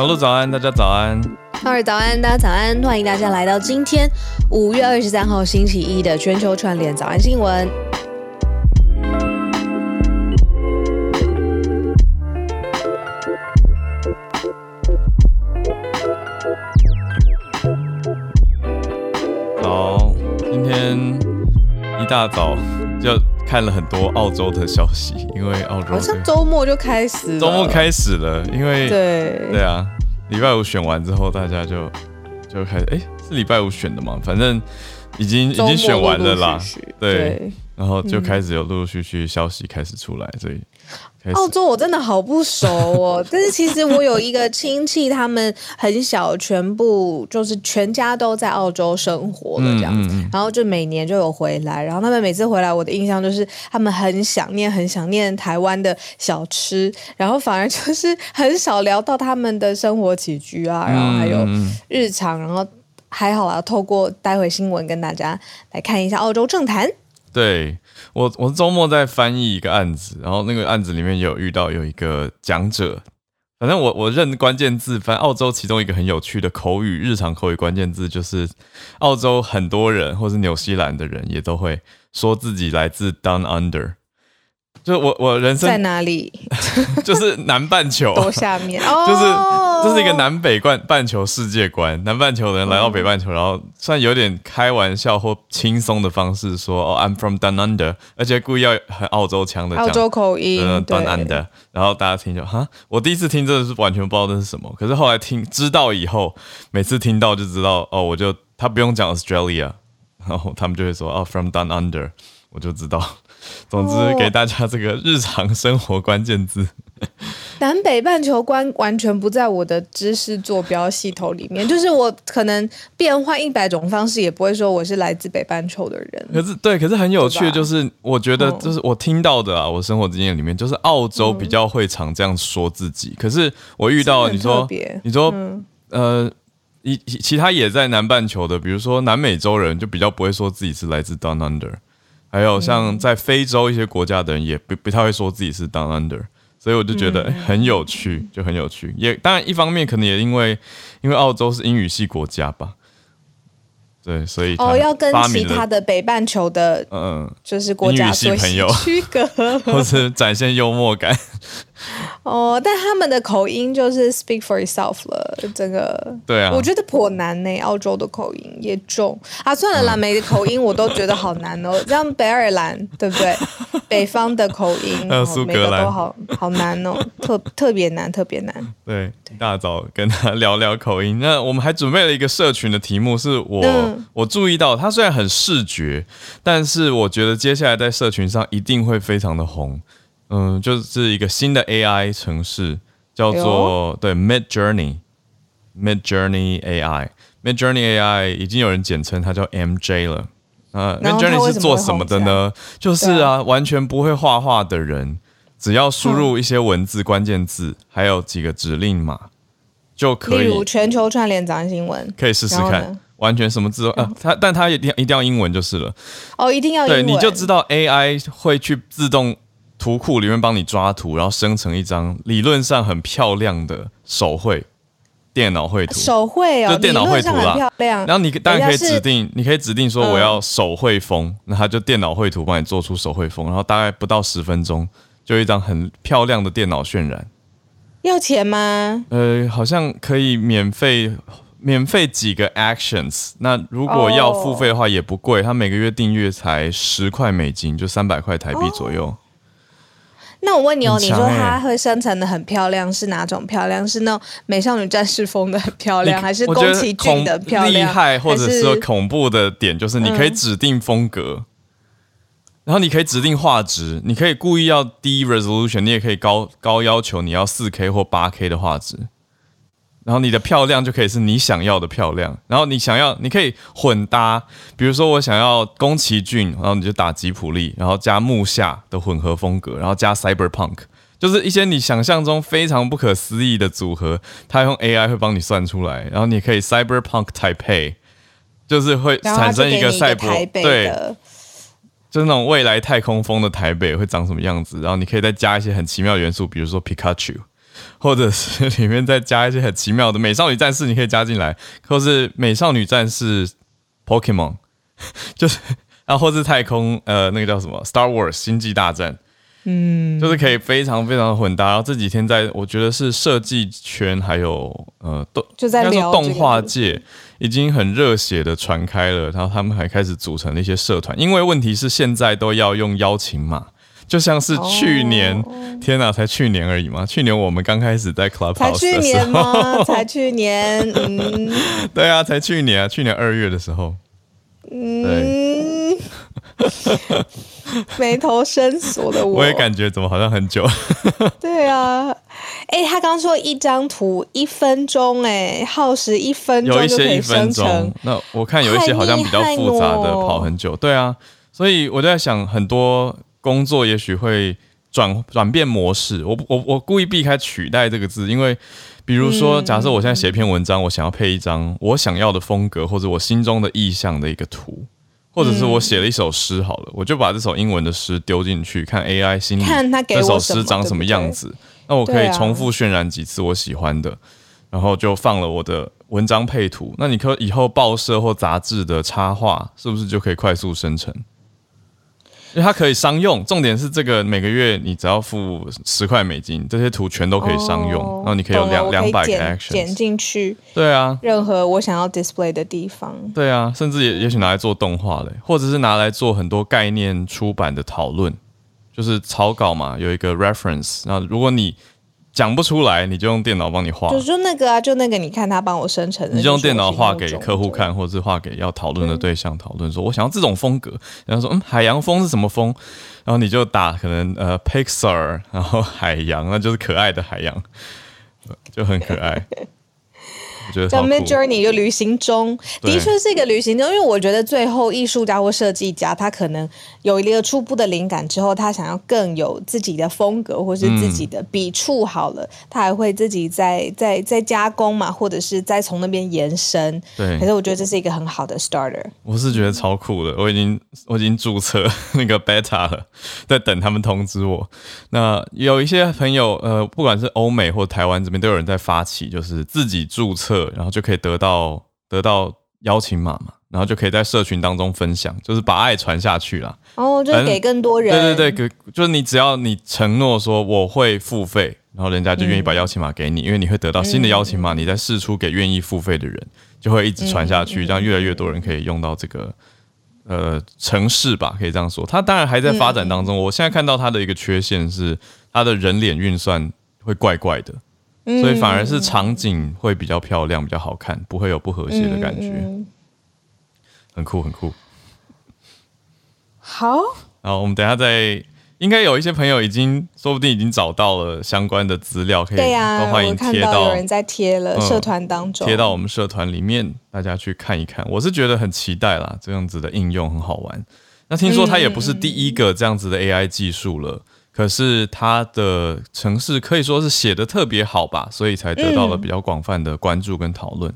小鹿早安，大家早安。哈尔早安，大家早安。欢迎大家来到今天五月二十三号星期一的全球串联早安新闻。好，今天一大早就看了很多澳洲的消息，因为澳洲好像周末就开始了，周末开始了，因为对对啊。礼拜五选完之后，大家就就开始，哎、欸，是礼拜五选的吗？反正已经已经选完了啦。对，对然后就开始有陆陆续续消息开始出来，所以。澳洲我真的好不熟哦，但是其实我有一个亲戚，他们很小，全部就是全家都在澳洲生活的这样子，然后就每年就有回来，然后他们每次回来，我的印象就是他们很想念，很想念台湾的小吃，然后反而就是很少聊到他们的生活起居啊，然后还有日常，然后还好啊，透过待会新闻跟大家来看一下澳洲政坛。对。我我周末在翻译一个案子，然后那个案子里面也有遇到有一个讲者，反正我我认关键字翻澳洲其中一个很有趣的口语日常口语关键字就是澳洲很多人或是纽西兰的人也都会说自己来自 Down Under。就我我人生在哪里？就是南半球，多下面，就是这是一个南北半半球世界观。南半球的人来到北半球，然后算有点开玩笑或轻松的方式说：“哦，I'm from Down Under”，而且故意要很澳洲腔的讲澳洲口音，Down Under。然后大家听就哈，我第一次听真的是完全不知道这是什么。可是后来听知道以后，每次听到就知道哦，我就他不用讲 Australia，然后他们就会说：“哦，from Down Under”，我就知道。总之，给大家这个日常生活关键字。南北半球观完全不在我的知识坐标系统里面，就是我可能变换一百种方式，也不会说我是来自北半球的人。可是，对，可是很有趣的就是，我觉得就是我听到的啊，我生活经验里面，就是澳洲比较会常这样说自己。可是我遇到你说，你说，呃，一其他也在南半球的，比如说南美洲人，就比较不会说自己是来自 Down Under。还有像在非洲一些国家的人也不不太会说自己是 Down Under，所以我就觉得很有趣，就很有趣。也当然一方面可能也因为因为澳洲是英语系国家吧。对，所以哦，要跟其他的北半球的嗯，就是国家做区隔，或是展现幽默感。哦，但他们的口音就是 speak for yourself 了，这个对啊，我觉得颇难呢。澳洲的口音也重啊，算了啦，每的口音我都觉得好难哦。像北爱尔兰，对不对？北方的口音，苏格兰，每个都好好难哦，特特别难，特别难。对，大早跟他聊聊口音。那我们还准备了一个社群的题目，是我、嗯、我注意到，他虽然很视觉，但是我觉得接下来在社群上一定会非常的红。嗯，就是一个新的 AI 城市，叫做、哎、对 Mid Journey，Mid Journey AI，Mid Journey AI 已经有人简称它叫 MJ 了。啊，Mid Journey 是做什么的呢？就是啊，啊完全不会画画的人，只要输入一些文字关键字，还有几个指令码，就可以。例如全球串联早安新闻，可以试试看，完全什么字都啊，它但它一定一定要英文就是了。哦，一定要英文。对，你就知道 AI 会去自动。图库里面帮你抓图，然后生成一张理论上很漂亮的手绘电脑绘图。手绘哦，就电脑绘图啦，漂亮。然后你当然可以指定，你可以指定说我要手绘风，那他就电脑绘图帮你做出手绘风，然后大概不到十分钟就一张很漂亮的电脑渲染。要钱吗？呃，好像可以免费，免费几个 actions。那如果要付费的话也不贵，它每个月订阅才十块美金，就三百块台币左右。那我问你哦，你说它会生成的很漂亮，是哪种漂亮？是那种美少女战士风的很漂亮，还是宫崎骏的漂亮？厉害，或者是说恐怖的点就是你可以指定风格，嗯、然后你可以指定画质，你可以故意要低 resolution，你也可以高高要求你要四 K 或八 K 的画质。然后你的漂亮就可以是你想要的漂亮，然后你想要，你可以混搭，比如说我想要宫崎骏，然后你就打吉普力，然后加木下的混合风格，然后加 cyberpunk，就是一些你想象中非常不可思议的组合，它用 AI 会帮你算出来，然后你可以 cyberpunk Taipei，就是会产生一个赛博，对，就是那种未来太空风的台北会长什么样子，然后你可以再加一些很奇妙的元素，比如说 Pikachu。或者是里面再加一些很奇妙的美少女战士，你可以加进来，或是美少女战士 Pokemon，就是啊，或是太空呃那个叫什么 Star Wars 星际大战。嗯，就是可以非常非常的混搭。然后这几天在我觉得是设计圈还有呃动，就在聊动画界已经很热血的传开了。然后他们还开始组成了一些社团，因为问题是现在都要用邀请码，就像是去年，哦、天哪，才去年而已嘛。去年我们刚开始在 Clubhouse 才去年吗？才去年，嗯，对啊，才去年啊，去年二月的时候，嗯。眉头深锁的我，我也感觉怎么好像很久。对啊，哎、欸，他刚说一张图一分钟，哎，耗时一分钟有一些一分钟。那我看有一些好像比较复杂的，跑很久。对啊，所以我就在想，很多工作也许会转转变模式。我我我故意避开取代这个字，因为比如说，假设我现在写一篇文章，我想要配一张我想要的风格或者我心中的意象的一个图。或者是我写了一首诗好了，嗯，我就把这首英文的诗丢进去，看 AI 心里看这首诗长什么样子。那我可以重复渲染几次我喜欢的，然后就放了我的文章配图。那你可以后报社或杂志的插画是不是就可以快速生成？因为它可以商用，重点是这个每个月你只要付十块美金，这些图全都可以商用，哦、然后你可以有两两百个 action 剪进去。对啊，任何我想要 display 的地方。对啊，甚至也也许拿来做动画嘞，或者是拿来做很多概念出版的讨论，就是草稿嘛，有一个 reference。那如果你讲不出来，你就用电脑帮你画。就就那个啊，就那个，你看他帮我生成的。你就用电脑画给客户看，或者是画给要讨论的对象讨论，说我想要这种风格。然后说，嗯，海洋风是什么风？然后你就打可能呃 Pixar，然后海洋，那就是可爱的海洋，就很可爱。叫 Midjourney 就旅行中，的确是一个旅行中，因为我觉得最后艺术家或设计家他可能有一个初步的灵感之后，他想要更有自己的风格或是自己的笔触，好了，嗯，他还会自己再再再加工嘛，或者是再从那边延伸。对，可是我觉得这是一个很好的 starter。我是觉得超酷的，我已经我已经注册那个 beta 了，在等他们通知我。那有一些朋友，呃，不管是欧美或台湾这边，都有人在发起，就是自己注册。然后就可以得到得到邀请码嘛，然后就可以在社群当中分享，就是把爱传下去啦。哦，就是给更多人。对对对，给就是你只要你承诺说我会付费，然后人家就愿意把邀请码给你，嗯、因为你会得到新的邀请码，嗯、你再试出给愿意付费的人，就会一直传下去，这样越来越多人可以用到这个呃城市吧，可以这样说。它当然还在发展当中，我现在看到它的一个缺陷是它的人脸运算会怪怪的。所以反而是场景会比较漂亮，比较好看，不会有不和谐的感觉，很酷很酷。好，然后我们等一下再，应该有一些朋友已经，说不定已经找到了相关的资料，可以都欢迎贴到，到有人在贴了社团当中，贴、嗯、到我们社团里面，大家去看一看。我是觉得很期待啦，这样子的应用很好玩。那听说它也不是第一个这样子的 AI 技术了。可是他的城市可以说是写的特别好吧，所以才得到了比较广泛的关注跟讨论。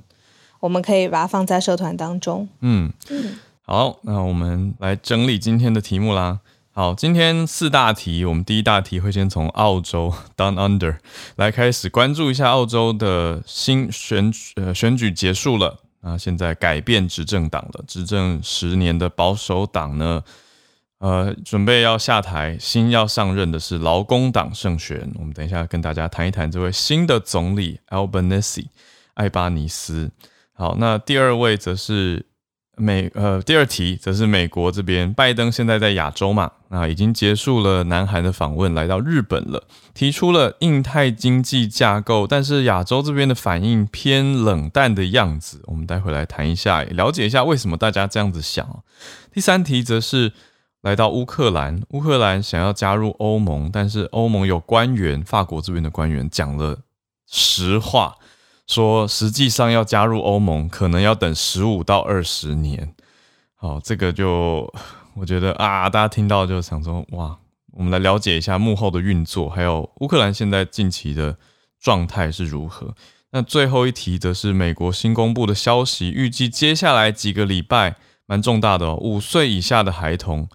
我们可以把它放在社团当中。嗯嗯，好，那我们来整理今天的题目啦。好，今天四大题，我们第一大题会先从澳洲 Down Under 来开始关注一下澳洲的新选举，呃，选举结束了，那现在改变执政党了，执政十年的保守党呢，呃，准备要下台，新要上任的是劳工党胜选。我们等一下跟大家谈一谈这位新的总理 Albanese 艾巴尼斯。好，那第二位则是美呃，第二题则是美国这边，拜登现在在亚洲嘛，那已经结束了南韩的访问，来到日本了，提出了印太经济架构，但是亚洲这边的反应偏冷淡的样子。我们待会来谈一下，了解一下为什么大家这样子想。第三题则是。来到乌克兰，乌克兰想要加入欧盟，但是欧盟有官员，法国这边的官员讲了实话，说实际上要加入欧盟，可能要等十五到二十年。好，这个就我觉得啊，大家听到就想说，哇，我们来了解一下幕后的运作，还有乌克兰现在近期的状态是如何。那最后一题则是美国新公布的消息，预计接下来几个礼拜蛮重大的哦，五岁以下的孩童。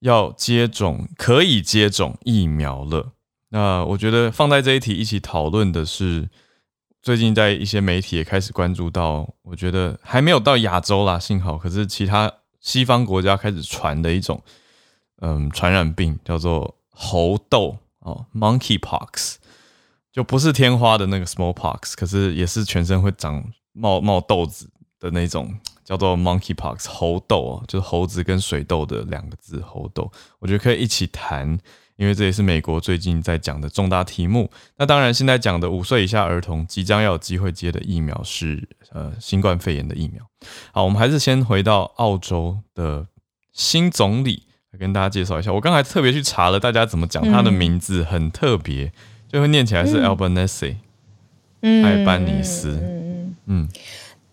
要接种可以接种疫苗了，那我觉得放在这一题一起讨论的是，最近在一些媒体也开始关注到，我觉得还没有到亚洲啦，幸好，可是其他西方国家开始传的一种，嗯，传染病叫做猴痘哦，Monkeypox，就不是天花的那个 Smallpox，可是也是全身会长冒冒痘子的那种，叫做 Monkeypox 猴痘哦，就是猴子跟水痘的两个字猴痘，我觉得可以一起谈。因为这也是美国最近在讲的重大题目。那当然，现在讲的五岁以下儿童即将要有机会接的疫苗是呃新冠肺炎的疫苗。好，我们还是先回到澳洲的新总理来跟大家介绍一下。我刚才特别去查了，大家怎么讲他的名字，很特别，就会念起来是 Albanese，嗯，艾班尼斯，嗯嗯。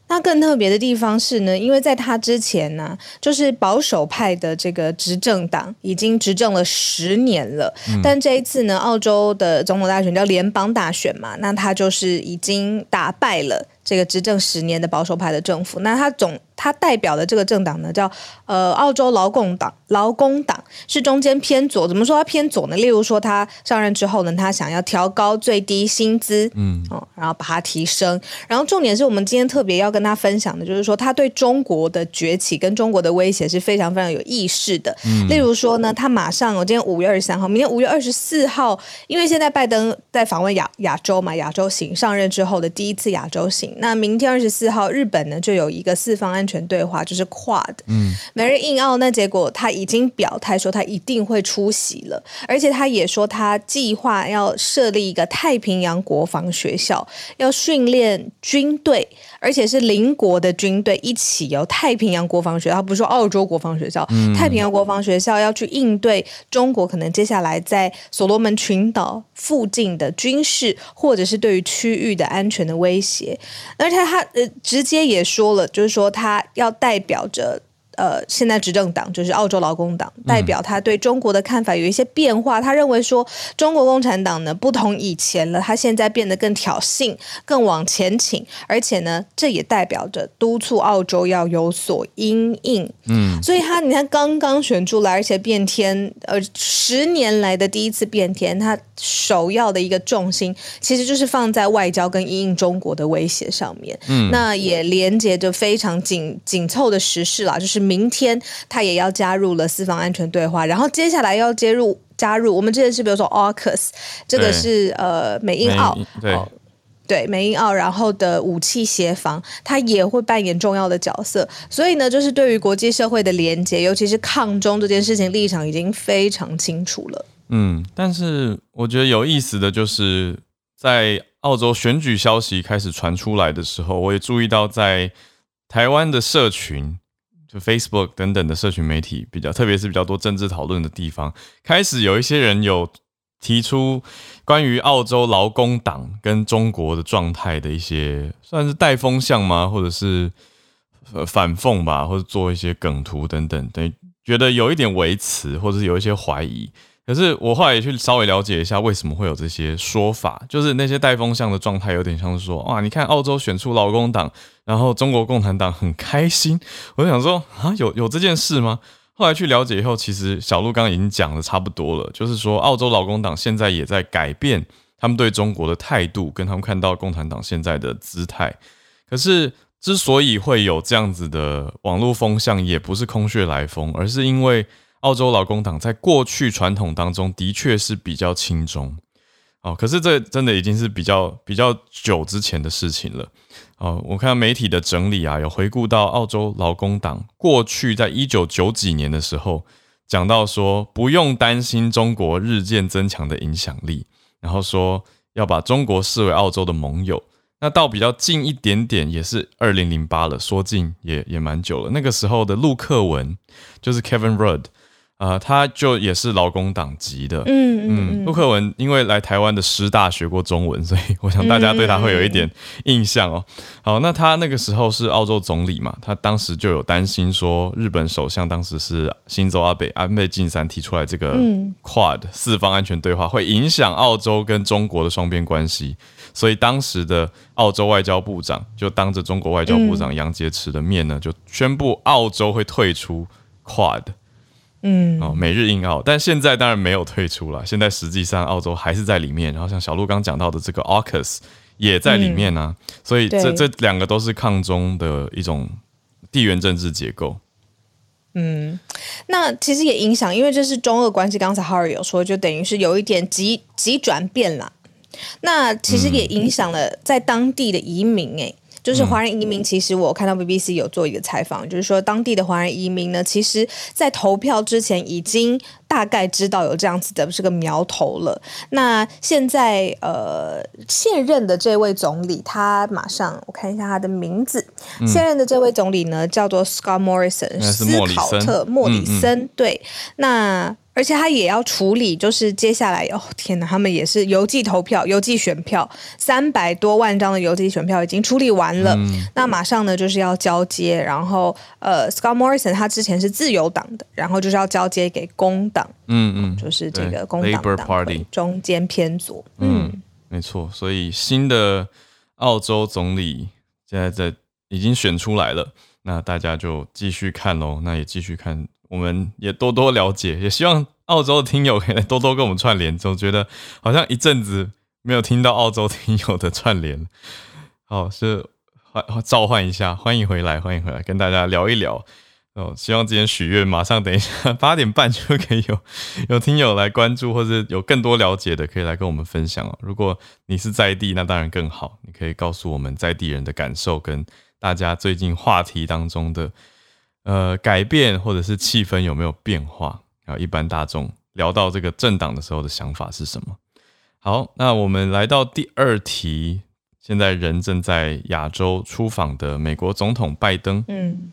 那更特别的地方是呢，因为在他之前呢，就是保守派的这个执政党已经执政了十年了，嗯、但这一次呢，澳洲的总统大选叫联邦大选嘛，那他就是已经打败了这个执政十年的保守派的政府，那他总。他代表的这个政党呢，叫呃澳洲劳工党，劳工党是中间偏左。怎么说他偏左呢？例如说，他上任之后呢，他想要调高最低薪资，嗯，哦，然后把它提升。然后重点是我们今天特别要跟他分享的，就是说他对中国的崛起跟中国的威胁是非常非常有意识的。嗯，例如说呢，他马上，我今天五月二十三号，明天五月二十四号，因为现在拜登在访问亚亚洲嘛，亚洲行上任之后的第一次亚洲行。那明天二十四号，日本呢就有一个四方安。全对话就是 QUAD，嗯，美日印澳，那结果他已经表态说他一定会出席了，而且他也说他计划要设立一个太平洋国防学校，要训练军队，而且是邻国的军队一起由太平洋国防学校，他不是说澳洲国防学校，嗯，太平洋国防学校要去应对中国可能接下来在所罗门群岛附近的军事或者是对于区域的安全的威胁，而且他呃直接也说了，就是说他。要代表着呃，现在执政党就是澳洲劳工党，代表他对中国的看法有一些变化。他认为说，中国共产党呢不同以前了，他现在变得更挑衅、更往前倾，而且呢，这也代表着督促澳洲要有所因应。嗯，所以他你看刚刚选出来，而且变天，呃，十年来的第一次变天，他首要的一个重心其实就是放在外交跟因应中国的威胁上面。嗯，那也连接着非常紧紧凑的时事啦，就是。明天他也要加入了四方安全对话，然后接下来要接入加入我们之前是比如说 AUKUS，这个是呃美英澳对、哦、对美英澳，然后的武器协防，它也会扮演重要的角色。所以呢，就是对于国际社会的连接，尤其是抗中这件事情立场已经非常清楚了。嗯，但是我觉得有意思的就是在澳洲选举消息开始传出来的时候，我也注意到在台湾的社群。就 Facebook 等等的社群媒体比较，特别是比较多政治讨论的地方，开始有一些人有提出关于澳洲劳工党跟中国的状态的一些，算是带风向吗？或者是呃反讽吧，或者做一些梗图等等，等觉得有一点维持，或者是有一些怀疑。可是我后来也去稍微了解一下，为什么会有这些说法，就是那些带风向的状态，有点像是说，哇，你看澳洲选出劳工党，然后中国共产党很开心。我就想说，啊，有 有这件事吗？后来去了解以后，其实小鹿刚刚已经讲的差不多了，就是说，澳洲劳工党现在也在改变他们对中国的态度，跟他们看到共产党现在的姿态。可是之所以会有这样子的网络风向，也不是空穴来风，而是因为。澳洲劳工党在过去传统当中的确是比较亲中，哦，可是这真的已经是比较比较久之前的事情了，哦，我看媒体的整理啊，有回顾到澳洲劳工党过去在一九九几年的时候，讲到说不用担心中国日渐增强的影响力，然后说要把中国视为澳洲的盟友，那到比较近一点点也是二零零八了，说近也也蛮久了，那个时候的陆克文就是 Kevin Rudd。啊、呃，他就也是劳工党籍的，嗯嗯，陆克文因为来台湾的师大学过中文，所以我想大家对他会有一点印象哦。好，那他那个时候是澳洲总理嘛，他当时就有担心说，日本首相当时是新州阿北安倍晋三提出来这个 QUAD 四方安全对话，会影响澳洲跟中国的双边关系，所以当时的澳洲外交部长就当着中国外交部长杨洁篪的面呢，就宣布澳洲会退出 QUAD。嗯，哦，每日印澳，但现在当然没有退出了。现在实际上澳洲还是在里面，然后像小鹿刚讲到的这个 AUKUS 也在里面啊，嗯、所以这这两个都是抗中的一种地缘政治结构。嗯，那其实也影响，因为这是中俄关系。刚才 Harry 有说，就等于是有一点急急转变了。那其实也影响了在当地的移民、欸，哎。就是华人移民，其实我看到 BBC 有做一个采访，就是说当地的华人移民呢，其实在投票之前已经大概知道有这样子的这个苗头了。那现在呃，现任的这位总理，他马上我看一下他的名字，嗯、现任的这位总理呢叫做 Scott Morrison，斯考特莫里森，嗯嗯对，那。而且他也要处理，就是接下来哦天哪，他们也是邮寄投票、邮寄选票，三百多万张的邮寄选票已经处理完了。嗯、那马上呢就是要交接，然后呃，Scott Morrison 他之前是自由党的，然后就是要交接给工党，嗯嗯，就是这个工党 Party 中间偏左，嗯，嗯没错。所以新的澳洲总理现在在已经选出来了，那大家就继续看喽，那也继续看。我们也多多了解，也希望澳洲的听友可以多多跟我们串联。总觉得好像一阵子没有听到澳洲听友的串联，好，是欢召唤一下，欢迎回来，欢迎回来，跟大家聊一聊。哦，希望今天许愿马上等一下八点半就可以有有听友来关注，或者有更多了解的可以来跟我们分享哦。如果你是在地，那当然更好，你可以告诉我们在地人的感受，跟大家最近话题当中的。呃，改变或者是气氛有没有变化啊？一般大众聊到这个政党的时候的想法是什么？好，那我们来到第二题，现在人正在亚洲出访的美国总统拜登。嗯。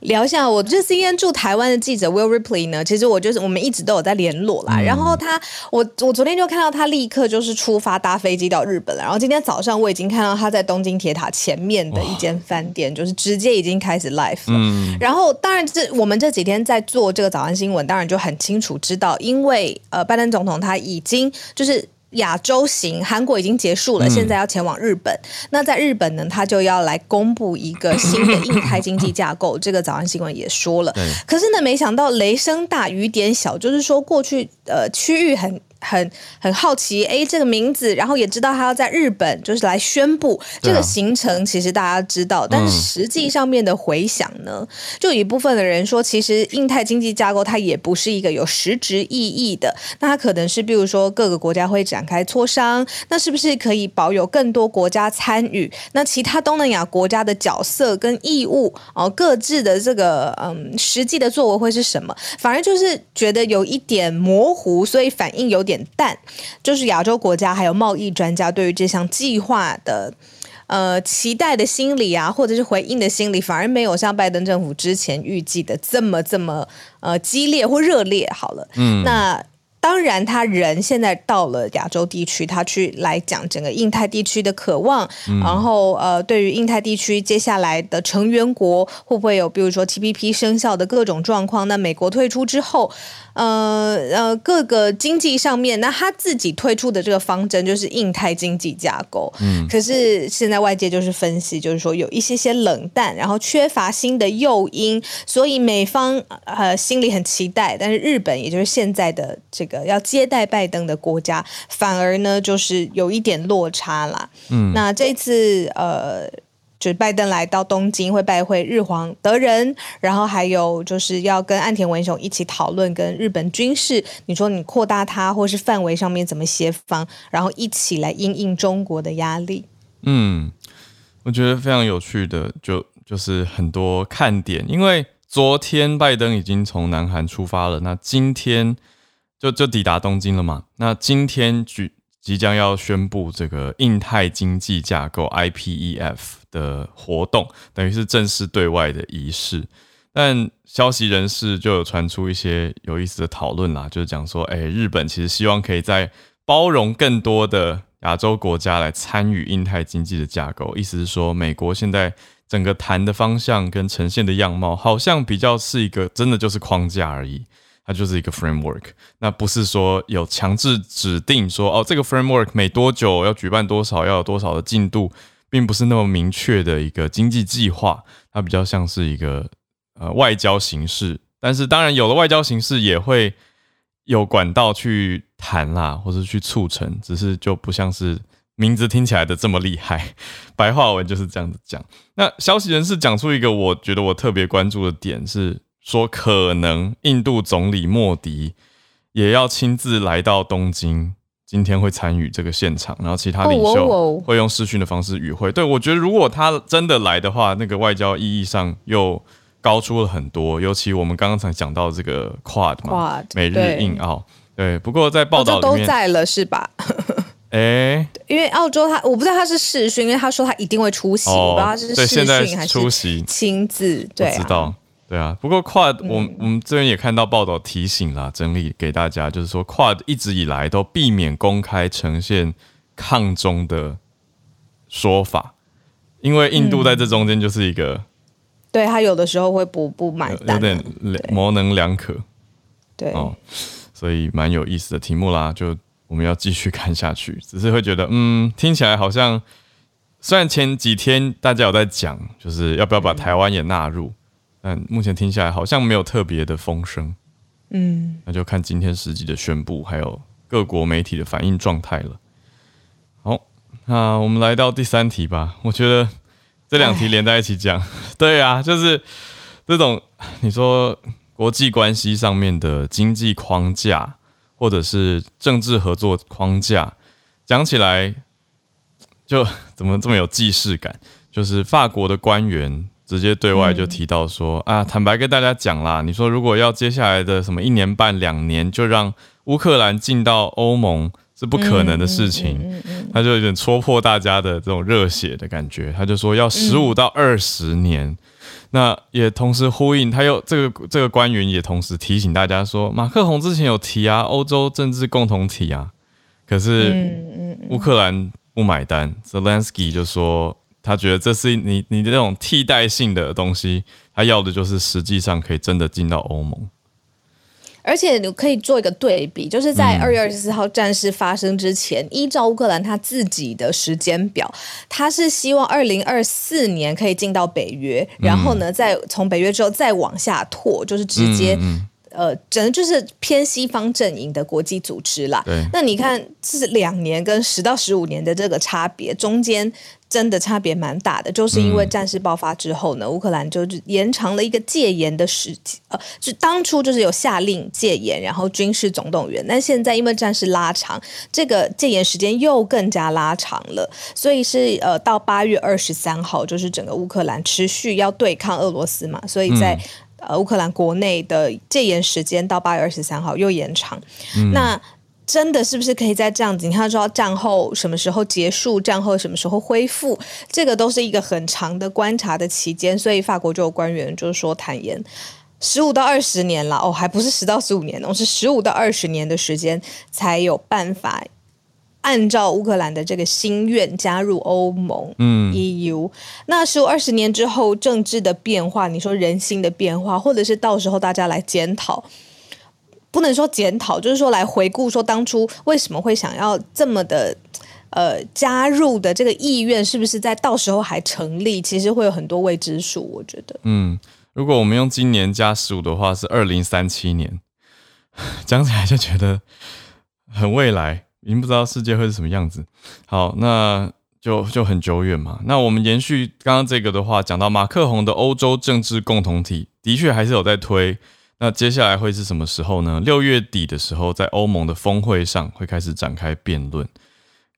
聊一下，我这 CNN 驻台湾的记者 Will Ripley 呢，其实我就是我们一直都有在联络啦。嗯、然后他，我我昨天就看到他立刻就是出发搭飞机到日本了。然后今天早上我已经看到他在东京铁塔前面的一间饭店，就是直接已经开始 live 了。嗯、然后当然这我们这几天在做这个早安新闻，当然就很清楚知道，因为呃拜登总统他已经就是。亚洲行，韩国已经结束了，现在要前往日本。嗯、那在日本呢，他就要来公布一个新的印太经济架构。这个早安新闻也说了，可是呢，没想到雷声大雨点小，就是说过去呃区域很。很很好奇，哎，这个名字，然后也知道他要在日本，就是来宣布这个行程。其实大家知道，啊、但是实际上面的回响呢，嗯、就有一部分的人说，其实印太经济架构它也不是一个有实质意义的。那它可能是，比如说各个国家会展开磋商，那是不是可以保有更多国家参与？那其他东南亚国家的角色跟义务哦，各自的这个嗯，实际的作为会是什么？反而就是觉得有一点模糊，所以反应有点。点淡，就是亚洲国家还有贸易专家对于这项计划的呃期待的心理啊，或者是回应的心理，反而没有像拜登政府之前预计的这么这么呃激烈或热烈。好了，嗯，那。当然，他人现在到了亚洲地区，他去来讲整个印太地区的渴望，嗯、然后呃，对于印太地区接下来的成员国会不会有，比如说 TPP 生效的各种状况？那美国退出之后，呃呃，各个经济上面，那他自己推出的这个方针就是印太经济架构。嗯，可是现在外界就是分析，就是说有一些些冷淡，然后缺乏新的诱因，所以美方呃心里很期待，但是日本也就是现在的这个。个要接待拜登的国家，反而呢就是有一点落差啦。嗯，那这次呃，就是拜登来到东京会拜会日皇德仁，然后还有就是要跟岸田文雄一起讨论跟日本军事，你说你扩大它或是范围上面怎么协防，然后一起来应应中国的压力。嗯，我觉得非常有趣的，就就是很多看点，因为昨天拜登已经从南韩出发了，那今天。就就抵达东京了嘛？那今天举即将要宣布这个印太经济架构 IPEF 的活动，等于是正式对外的仪式。但消息人士就有传出一些有意思的讨论啦，就是讲说，哎，日本其实希望可以在包容更多的亚洲国家来参与印太经济的架构。意思是说，美国现在整个谈的方向跟呈现的样貌，好像比较是一个真的就是框架而已。它就是一个 framework，那不是说有强制指定说哦，这个 framework 每多久要举办多少，要有多少的进度，并不是那么明确的一个经济计划，它比较像是一个呃外交形式但是当然有了外交形式也会有管道去谈啦，或者去促成，只是就不像是名字听起来的这么厉害。白话文就是这样子讲。那消息人士讲出一个我觉得我特别关注的点是说，可能印度总理莫迪也要亲自来到东京。今天会参与这个现场，然后其他领袖会用视讯的方式与会。对，我觉得如果他真的来的话，那个外交意义上又高出了很多。尤其我们刚刚才讲到这个 Quad 嘛，美日印澳。对，不过在报道里面都在了是吧？哎，因为澳洲他我不知道他是视讯，因为他说他一定会出席，我不知道他是视讯还是亲自。对，知道。对啊，不过 Quad，我我们这边也看到报道提醒啦，整理给大家，就是说 Quad 一直以来都避免公开呈现抗中的说法，因为印度在这中间就是一个，嗯、对他有的时候会不不买单，有点模棱两可，对哦，所以蛮有意思的题目啦，就我们要继续看下去，只是会觉得，嗯，听起来好像虽然前几天大家有在讲，就是要不要把台湾也纳入。但目前听下来好像没有特别的风声，嗯，那就看今天实际的宣布，还有各国媒体的反应状态了。好，那我们来到第三题吧。我觉得这两题连在一起讲，对啊，就是这种你说国际关系上面的经济框架，或者是政治合作框架，讲起来就 怎么这么有既视感？就是法国的官员。直接对外就提到说、嗯、啊，坦白跟大家讲啦，你说如果要接下来的什么一年半两年就让乌克兰进到欧盟是不可能的事情，他就有点戳破大家的这种热血的感觉，他就说要十五到二十年，嗯、那也同时呼应，他又这个这个官员也同时提醒大家说，马克宏之前有提啊，欧洲政治共同体啊，可是乌克兰不买单，Zelensky 就说。他觉得这是你你的那种替代性的东西，他要的就是实际上可以真的进到欧盟，而且你可以做一个对比，就是在二月二十四号战事发生之前，嗯、依照乌克兰他自己的时间表，他是希望二零二四年可以进到北约，然后呢，再从北约之后再往下拓，就是直接。呃，整个就是偏西方阵营的国际组织啦。对。那你看，是两年跟十到十五年的这个差别，中间真的差别蛮大的。就是因为战事爆发之后呢，乌克兰就是延长了一个戒严的时期。呃，就当初就是有下令戒严，然后军事总动员。但现在因为战事拉长，这个戒严时间又更加拉长了。所以是呃，到八月二十三号，就是整个乌克兰持续要对抗俄罗斯嘛。所以在、嗯呃，乌克兰国内的戒严时间到八月二十三号又延长，嗯、那真的是不是可以在这样子？你看，说战后什么时候结束，战后什么时候恢复，这个都是一个很长的观察的期间。所以法国就有官员就是说坦言，十五到二十年了，哦，还不是十到十五年，哦，是十五到二十年的时间才有办法。按照乌克兰的这个心愿加入欧盟，嗯，EU，那十五二十年之后政治的变化，你说人心的变化，或者是到时候大家来检讨，不能说检讨，就是说来回顾，说当初为什么会想要这么的呃加入的这个意愿，是不是在到时候还成立？其实会有很多未知数，我觉得。嗯，如果我们用今年加十五的话，是二零三七年，讲起来就觉得很未来。已经不知道世界会是什么样子。好，那就就很久远嘛。那我们延续刚刚这个的话，讲到马克宏的欧洲政治共同体，的确还是有在推。那接下来会是什么时候呢？六月底的时候，在欧盟的峰会上会开始展开辩论。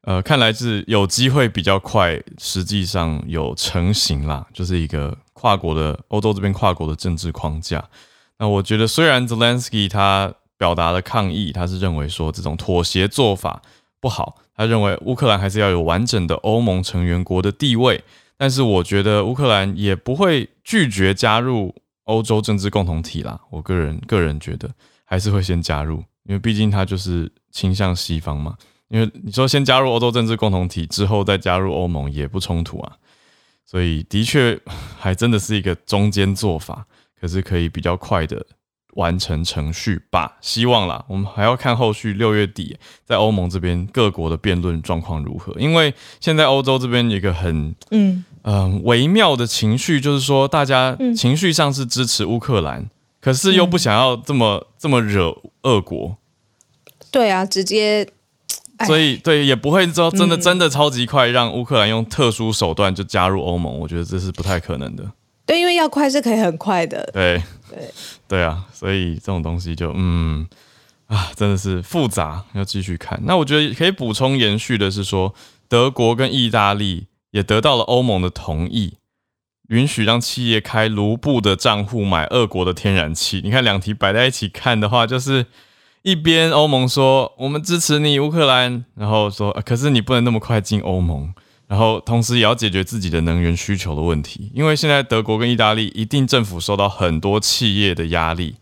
呃，看来是有机会比较快，实际上有成型啦，就是一个跨国的欧洲这边跨国的政治框架。那我觉得，虽然 Zelensky 他表达了抗议，他是认为说这种妥协做法不好。他认为乌克兰还是要有完整的欧盟成员国的地位，但是我觉得乌克兰也不会拒绝加入欧洲政治共同体啦。我个人个人觉得还是会先加入，因为毕竟他就是倾向西方嘛。因为你说先加入欧洲政治共同体之后再加入欧盟也不冲突啊，所以的确还真的是一个中间做法，可是可以比较快的。完成程序吧，希望啦。我们还要看后续六月底在欧盟这边各国的辩论状况如何。因为现在欧洲这边有一个很嗯嗯、呃、微妙的情绪，就是说大家情绪上是支持乌克兰，可是又不想要这么、嗯、这么惹俄国。对啊，直接。所以对，也不会说真的真的超级快让乌克兰用特殊手段就加入欧盟，我觉得这是不太可能的。对，因为要快是可以很快的。对对对啊，所以这种东西就嗯啊，真的是复杂，要继续看。那我觉得可以补充延续的是说，德国跟意大利也得到了欧盟的同意，允许让企业开卢布的账户买俄国的天然气。你看两题摆在一起看的话，就是。一边欧盟说我们支持你乌克兰，然后说可是你不能那么快进欧盟，然后同时也要解决自己的能源需求的问题，因为现在德国跟意大利一定政府受到很多企业的压力，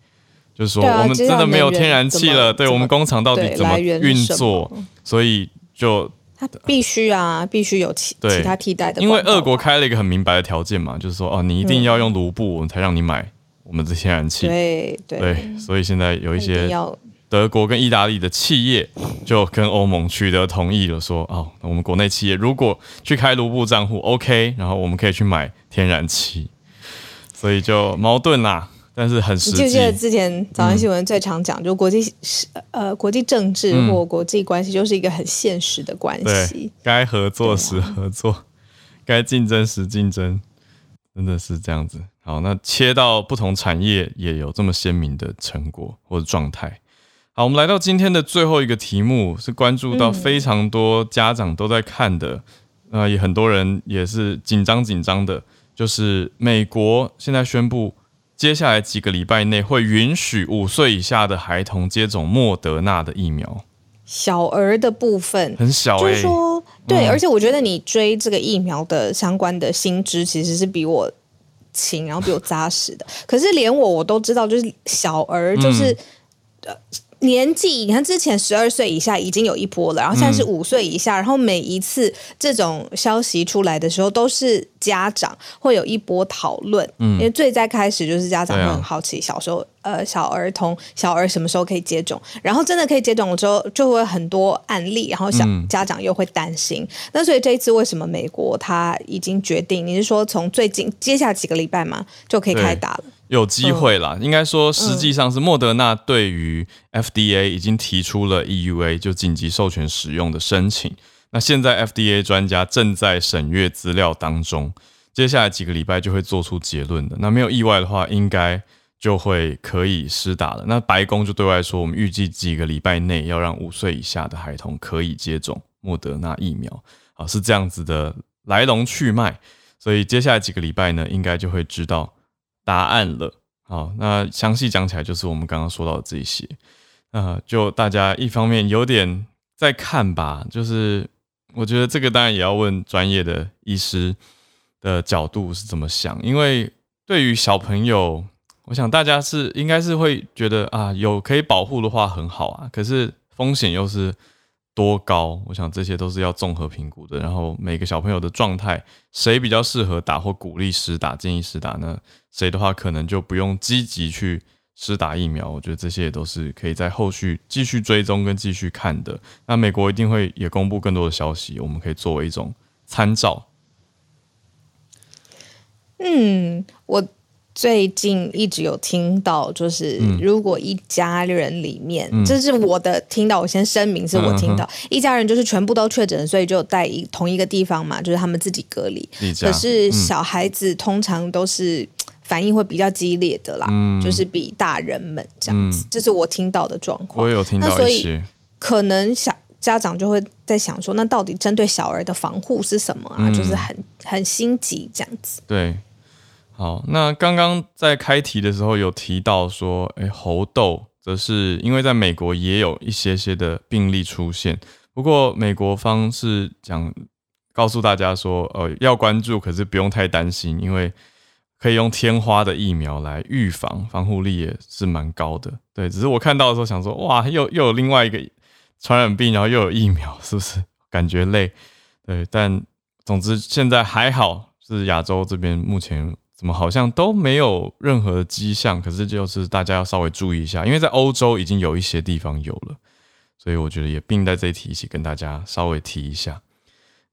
就是说我们真的没有天然气了，对我们工厂到底怎么运作，所以就他必须啊，必须有其其他替代的，因为俄国开了一个很明白的条件嘛，就是说哦，你一定要用卢布，我们才让你买我们的天然气，对对，所以现在有一些。德国跟意大利的企业就跟欧盟取得同意了，说哦，我们国内企业如果去开卢布账户，OK，然后我们可以去买天然气，所以就矛盾啦，但是很实际。记得之前早安新闻最常讲，嗯、就国际呃国际政治或国际关系，就是一个很现实的关系，该合作时合作，该竞争时竞争，真的是这样子。好，那切到不同产业也有这么鲜明的成果或者状态。好，我们来到今天的最后一个题目，是关注到非常多家长都在看的，啊、嗯呃，也很多人也是紧张紧张的，就是美国现在宣布，接下来几个礼拜内会允许五岁以下的孩童接种莫德纳的疫苗。小儿的部分很小、欸，就是说，对，嗯、而且我觉得你追这个疫苗的相关的新知，其实是比我勤，然后比我扎实的。可是连我我都知道，就是小儿，就是、嗯、呃。年纪，你看之前十二岁以下已经有一波了，然后现在是五岁以下，嗯、然后每一次这种消息出来的时候，都是家长会有一波讨论，嗯、因为最在开始就是家长会很好奇，小时候、啊、呃小儿童小儿什么时候可以接种，然后真的可以接种了之后，就会很多案例，然后小家长又会担心，嗯、那所以这一次为什么美国他已经决定？你是说从最近接下来几个礼拜吗？就可以开打了？有机会啦，应该说实际上是莫德纳对于 FDA 已经提出了 EUA 就紧急授权使用的申请。那现在 FDA 专家正在审阅资料当中，接下来几个礼拜就会做出结论的。那没有意外的话，应该就会可以施打了。那白宫就对外说，我们预计几个礼拜内要让五岁以下的孩童可以接种莫德纳疫苗。啊，是这样子的来龙去脉。所以接下来几个礼拜呢，应该就会知道。答案了，好，那详细讲起来就是我们刚刚说到的这些，呃，就大家一方面有点在看吧，就是我觉得这个当然也要问专业的医师的角度是怎么想，因为对于小朋友，我想大家是应该是会觉得啊，有可以保护的话很好啊，可是风险又是。多高？我想这些都是要综合评估的。然后每个小朋友的状态，谁比较适合打或鼓励施打、建议施打呢？谁的话可能就不用积极去施打疫苗。我觉得这些也都是可以在后续继续追踪跟继续看的。那美国一定会也公布更多的消息，我们可以作为一种参照。嗯，我。最近一直有听到，就是如果一家人里面，嗯、这是我的听到，我先声明是我听到，嗯、一家人就是全部都确诊，所以就在一同一个地方嘛，就是他们自己隔离。可是小孩子通常都是反应会比较激烈的啦，嗯、就是比大人们这样子，嗯、这是我听到的状况。我有听到一些，那所以可能小家长就会在想说，那到底针对小儿的防护是什么啊？嗯、就是很很心急这样子。对。好，那刚刚在开题的时候有提到说，哎、欸，猴痘则是因为在美国也有一些些的病例出现，不过美国方是讲告诉大家说，呃，要关注，可是不用太担心，因为可以用天花的疫苗来预防，防护力也是蛮高的。对，只是我看到的时候想说，哇，又又有另外一个传染病，然后又有疫苗，是不是感觉累？对，但总之现在还好，是亚洲这边目前。怎么好像都没有任何的迹象？可是就是大家要稍微注意一下，因为在欧洲已经有一些地方有了，所以我觉得也并在这一题一起跟大家稍微提一下。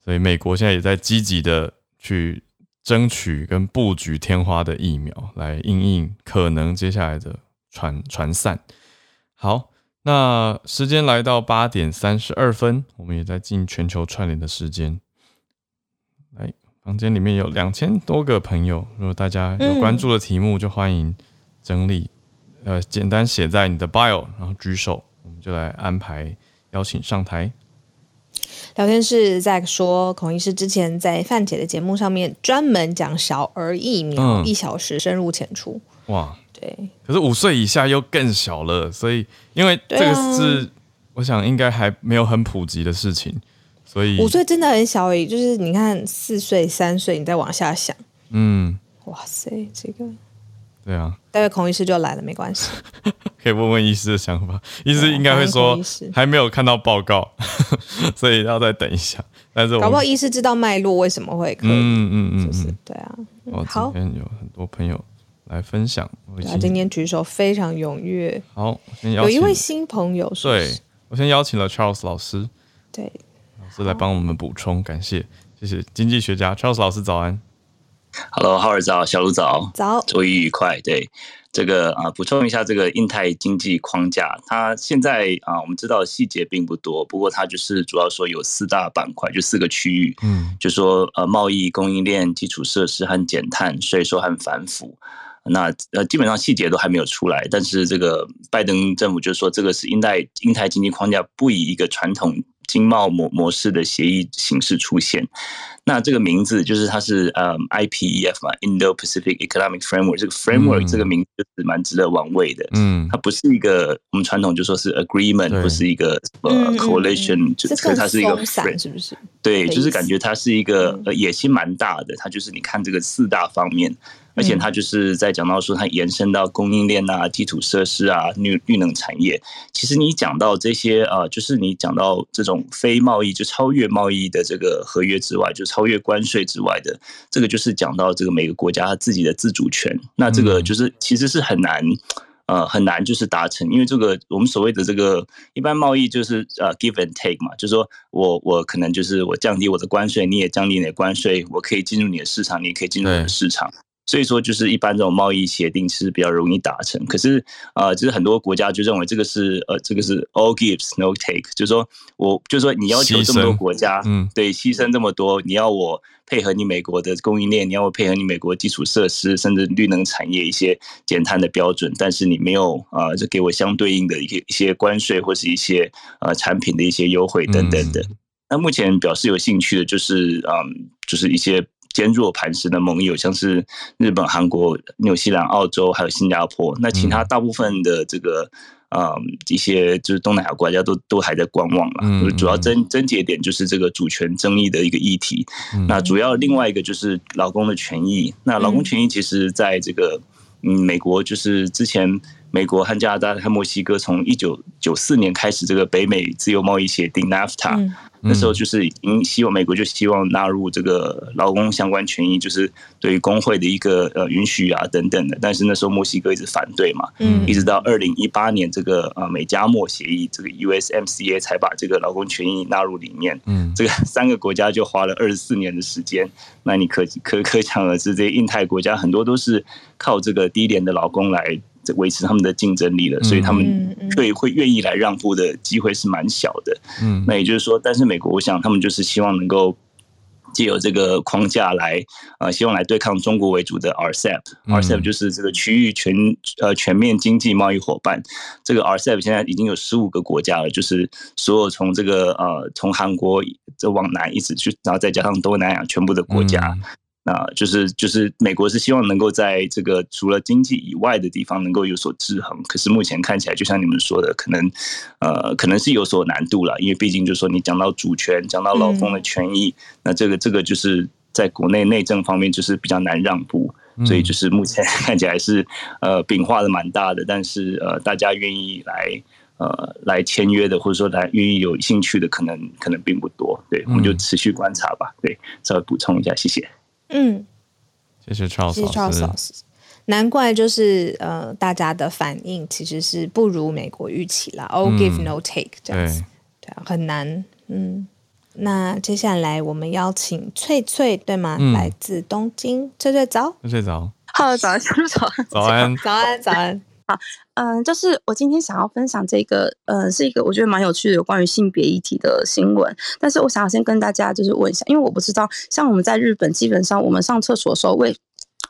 所以美国现在也在积极的去争取跟布局天花的疫苗，来应应可能接下来的传传散。好，那时间来到八点三十二分，我们也在进全球串联的时间。来，房间里面有两千多个朋友，如果大家有关注的题目，就欢迎整理，嗯、呃，简单写在你的 bio，然后举手，我们就来安排邀请上台。聊天室在说，孔医师之前在范姐的节目上面专门讲小儿疫苗，一小时深入浅出。哇，对。可是五岁以下又更小了，所以因为这个是、啊、我想应该还没有很普及的事情，所以五岁真的很小而已。就是你看四岁、三岁，你再往下想，嗯，哇塞，这个。对啊，待会孔医师就来了，没关系，可以问问医师的想法。医师应该会说还没有看到报告，所以要再等一下。但是，搞不好医师知道脉络为什么会可以？嗯嗯嗯，就是对啊。好，今天有很多朋友来分享。他今天举手非常踊跃。好，先邀请有一位新朋友，对我先邀请了 Charles 老师，对老师来帮我们补充，感谢，谢谢经济学家 Charles 老师早安。Hello，浩尔早，小卢早，早，周一愉快。对，这个啊，补充一下这个印太经济框架，它现在啊，我们知道细节并不多，不过它就是主要说有四大板块，就四个区域，嗯，就说呃，贸易、供应链、基础设施和减碳、税收和反腐。那呃，基本上细节都还没有出来，但是这个拜登政府就说，这个是印太印太经济框架不以一个传统经贸模模式的协议形式出现。那这个名字就是它是呃 IPEF 嘛，Indo-Pacific Economic Framework 这个 framework 这个名字是蛮值得玩味的。嗯，它不是一个我们传统就说是 agreement，不是一个呃 coalition，就它是一个是不是？对，就是感觉它是一个呃野心蛮大的。它就是你看这个四大方面。而且他就是在讲到说，它延伸到供应链啊、基础设施啊、绿绿能产业。其实你讲到这些啊，就是你讲到这种非贸易就超越贸易的这个合约之外，就超越关税之外的，这个就是讲到这个每个国家它自己的自主权。那这个就是其实是很难，呃，很难就是达成，因为这个我们所谓的这个一般贸易就是呃 give and take 嘛，就是说我我可能就是我降低我的关税，你也降低你的关税，我可以进入你的市场，你也可以进入我的市场。所以说，就是一般这种贸易协定其实比较容易达成。可是，呃，就是很多国家就认为这个是呃，这个是 all gives no take，就是说我就是说你要求这么多国家，嗯，对，牺牲这么多，你要我配合你美国的供应链，你要我配合你美国基础设施，甚至绿能产业一些减碳的标准，但是你没有啊，就给我相对应的一些一些关税或是一些呃产品的一些优惠等等的。那目前表示有兴趣的，就是嗯，就是一些。坚若磐石的盟友，像是日本、韩国、纽西兰、澳洲，还有新加坡。那其他大部分的这个，呃，一些就是东南亚国家都都还在观望了。嗯，主要症症结点就是这个主权争议的一个议题。那主要另外一个就是劳工的权益。那劳工权益其实在这个，嗯，美国就是之前美国和加拿大和墨西哥从一九九四年开始这个北美自由贸易协定 NAFTA。那时候就是已经希望美国就希望纳入这个劳工相关权益，就是对于工会的一个呃允许啊等等的。但是那时候墨西哥一直反对嘛，嗯，一直到二零一八年这个呃美加墨协议这个 USMCA 才把这个劳工权益纳入里面。嗯，这个三个国家就花了二十四年的时间。那你可可可想而知，这些印太国家很多都是靠这个低廉的劳工来。维持他们的竞争力了，所以他们会会愿意来让步的机会是蛮小的。嗯，那也就是说，但是美国，我想他们就是希望能够借由这个框架来，呃，希望来对抗中国为主的 RCEP。RCEP 就是这个区域全呃全面经济贸易伙伴。这个 RCEP 现在已经有十五个国家了，就是所有从这个呃从韩国这往南一直去，然后再加上东南亚全部的国家。啊，就是就是美国是希望能够在这个除了经济以外的地方能够有所制衡，可是目前看起来就像你们说的，可能呃可能是有所难度了，因为毕竟就是说你讲到主权，讲到劳工的权益，那这个这个就是在国内内政方面就是比较难让步，所以就是目前 看起来是呃饼画的蛮大的，但是呃大家愿意来呃来签约的或者说来愿意有兴趣的可能可能并不多，对，我们就持续观察吧，对，稍微补充一下，谢谢。嗯，谢谢 Charles 老师。难怪就是呃，大家的反应其实是不如美国预期啦。All give no take 这样子，对。啊，很难。嗯，那接下来我们邀请翠翠，对吗？嗯、来自东京，翠翠早，翠翠早，Hello，早安，早安，早安，早安，早安。好，嗯，就是我今天想要分享这个，呃，是一个我觉得蛮有趣的有关于性别议题的新闻。但是我想要先跟大家就是问一下，因为我不知道，像我们在日本，基本上我们上厕所的时候，卫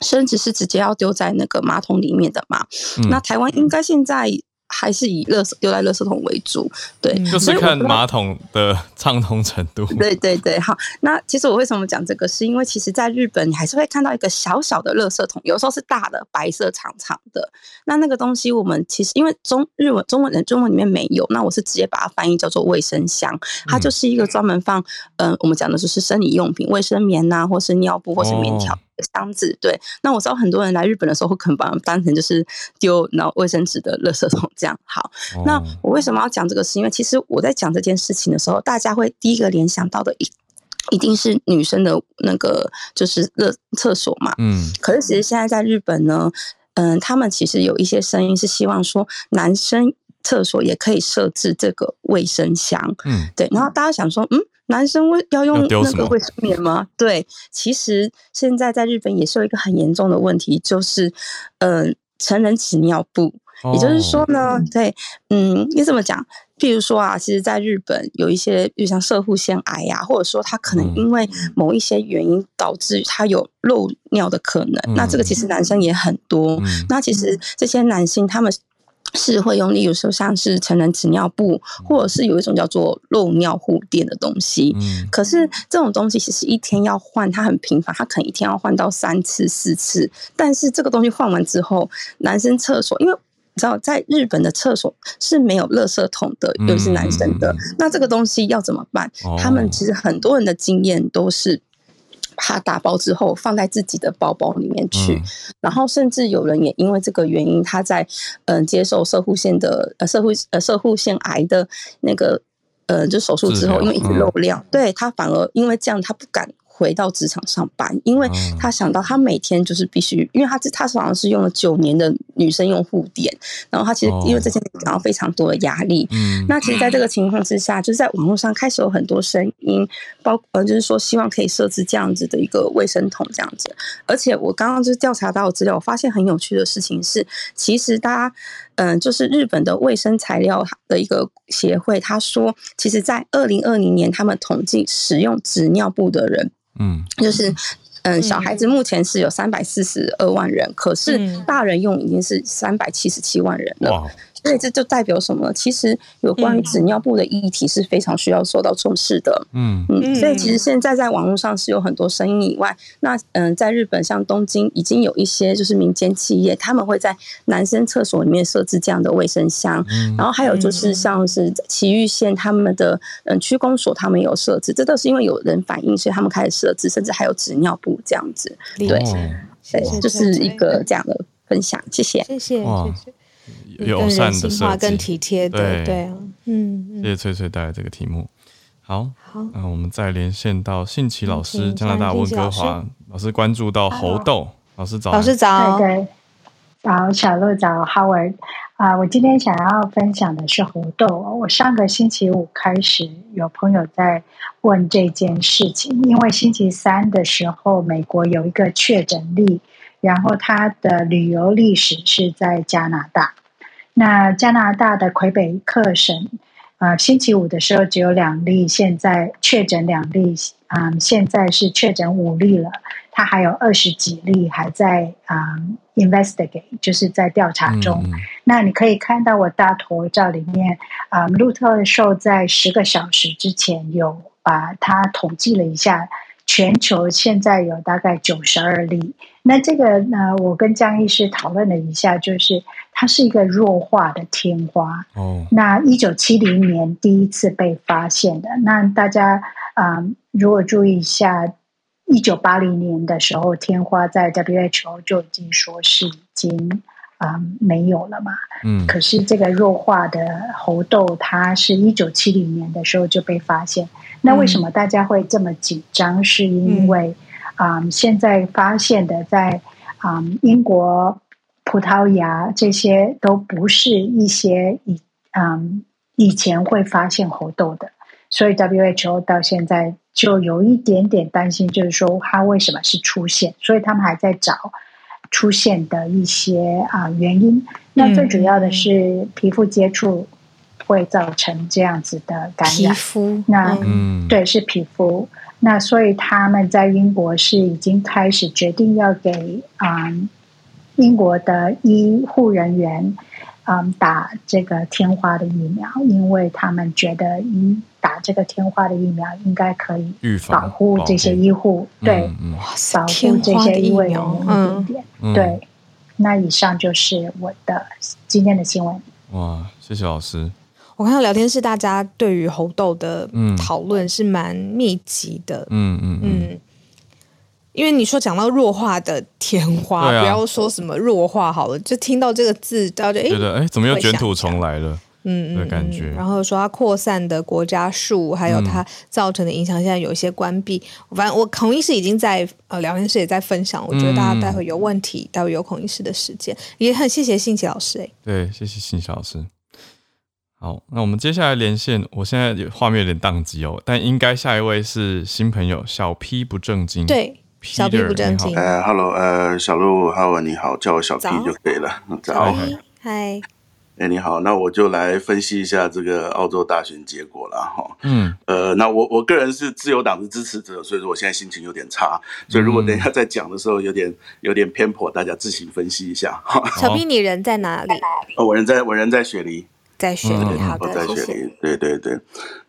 生纸是直接要丢在那个马桶里面的嘛？嗯、那台湾应该现在。还是以垃圾丢在垃圾桶为主，对，就是看马桶的畅通程度。对对对，好。那其实我为什么讲这个，是因为其实在日本，你还是会看到一个小小的垃圾桶，有时候是大的，白色长长的。那那个东西，我们其实因为中日文、中文的中文里面没有，那我是直接把它翻译叫做卫生箱。它就是一个专门放，嗯、呃，我们讲的就是生理用品，卫生棉呐、啊，或是尿布，或是棉条。哦箱子对，那我知道很多人来日本的时候会可能把它当成就是丢然后卫生纸的垃圾桶这样。好，哦、那我为什么要讲这个？是因为其实我在讲这件事情的时候，大家会第一个联想到的一一定是女生的那个就是厕厕所嘛。嗯。可是其实现在在日本呢，嗯，他们其实有一些声音是希望说男生厕所也可以设置这个卫生箱。嗯。对，然后大家想说，嗯。男生为要用那个卫生棉吗？对，其实现在在日本也是有一个很严重的问题，就是，呃，成人纸尿布。哦、也就是说呢，对，嗯，你怎么讲？譬如说啊，其实，在日本有一些，比如像社护腺癌呀、啊，或者说他可能因为某一些原因导致他有漏尿的可能，嗯、那这个其实男生也很多。嗯、那其实这些男性他们。是会用，例如说像是成人纸尿布，或者是有一种叫做漏尿护垫的东西。嗯，可是这种东西其实一天要换，它很频繁，它可能一天要换到三次、四次。但是这个东西换完之后，男生厕所，因为你知道在日本的厕所是没有垃圾桶的，尤其是男生的。那这个东西要怎么办？他们其实很多人的经验都是。他打包之后放在自己的包包里面去，嗯、然后甚至有人也因为这个原因，他在嗯、呃、接受射护腺的呃射护呃射护腺癌的那个呃就手术之后，因为一直漏尿，嗯、对他反而因为这样他不敢。回到职场上班，因为他想到他每天就是必须，因为他他好像是用了九年的女生用护点，然后他其实因为这件事感到非常多的压力。嗯，那其实在这个情况之下，就是在网络上开始有很多声音，包呃就是说希望可以设置这样子的一个卫生桶这样子。而且我刚刚就是调查到资料，我发现很有趣的事情是，其实大家嗯、呃，就是日本的卫生材料的一个协会，他说，其实在二零二零年他们统计使用纸尿布的人。嗯，就是，嗯，小孩子目前是有三百四十二万人，可是大人用已经是三百七十七万人了。所以这就代表什么？其实有关于纸尿布的议题是非常需要受到重视的。嗯嗯，所以其实现在在网络上是有很多声音以外，那嗯，在日本像东京已经有一些就是民间企业，他们会在男生厕所里面设置这样的卫生箱。嗯，然后还有就是像是埼玉县他们的嗯区公所，他们有设置，这都是因为有人反映，所以他们开始设置，甚至还有纸尿布这样子。对，对，就是一个这样的分享。谢谢，谢谢，谢谢。友善的设计，更体贴的，对。对啊，嗯，谢谢翠翠带来这个题目。好，好，那我们再连线到信奇老师，加拿大温哥华老师关注到猴痘，老师早，老师早，对对，早，小鹿早，Howard。啊，我今天想要分享的是猴痘。我上个星期五开始有朋友在问这件事情，因为星期三的时候，美国有一个确诊例。然后他的旅游历史是在加拿大，那加拿大的魁北克省，啊、呃，星期五的时候只有两例，现在确诊两例，啊、呃，现在是确诊五例了，他还有二十几例还在啊、呃、investigate，就是在调查中。嗯、那你可以看到我大头照里面，啊、呃，路透社在十个小时之前有把它统计了一下。全球现在有大概九十二例。那这个呢，我跟江医师讨论了一下，就是它是一个弱化的天花。哦。那一九七零年第一次被发现的。那大家啊、呃，如果注意一下，一九八零年的时候，天花在 WHO 就已经说是已经啊、呃、没有了嘛。嗯。可是这个弱化的猴痘，它是一九七零年的时候就被发现。那为什么大家会这么紧张？是因为啊、现在发现的在啊、嗯、英国、葡萄牙这些都不是一些以嗯以前会发现猴痘的，所以 WHO 到现在就有一点点担心，就是说它为什么是出现，所以他们还在找出现的一些啊原因。那最主要的是皮肤接触会造成这样子的感染。皮肤，那嗯，对，是皮肤。那所以他们在英国是已经开始决定要给啊、嗯、英国的医护人员嗯打这个天花的疫苗，因为他们觉得嗯打这个天花的疫苗应该可以预防保护这些医护，对，保护这些医护人员一点点。嗯、对，那以上就是我的今天的新闻。哇，谢谢老师。我看到聊天室大家对于猴痘的讨论是蛮密集的，嗯嗯嗯，因为你说讲到弱化的天花，啊、不要说什么弱化好了，就听到这个字，大家就觉得哎，怎么又卷土重来。了？嗯嗯，的感觉。然后说它扩散的国家数，还有它造成的影响，现在有一些关闭。嗯、反正我孔医师已经在呃聊天室也在分享，我觉得大家待会有问题，待会有孔医师的时间，也很谢谢信奇老师哎，对，谢谢信奇老师。好，那我们接下来连线。我现在有画面有点宕机哦，但应该下一位是新朋友小 P 不正经。对，Peter, 小 P 不正经。呃，Hello，呃，小鹿，Hello，你好，叫我小 P 就可以了。早，嗨。哎，你好，那我就来分析一下这个澳洲大选结果了哈。嗯，呃，那我我个人是自由党的支持者，所以说我现在心情有点差，所以如果等一下在讲的时候有点有点偏颇，大家自行分析一下。小 P，你人在哪里？哦，我人在我人在雪梨。在雪梨，好的，在雪梨，对对对。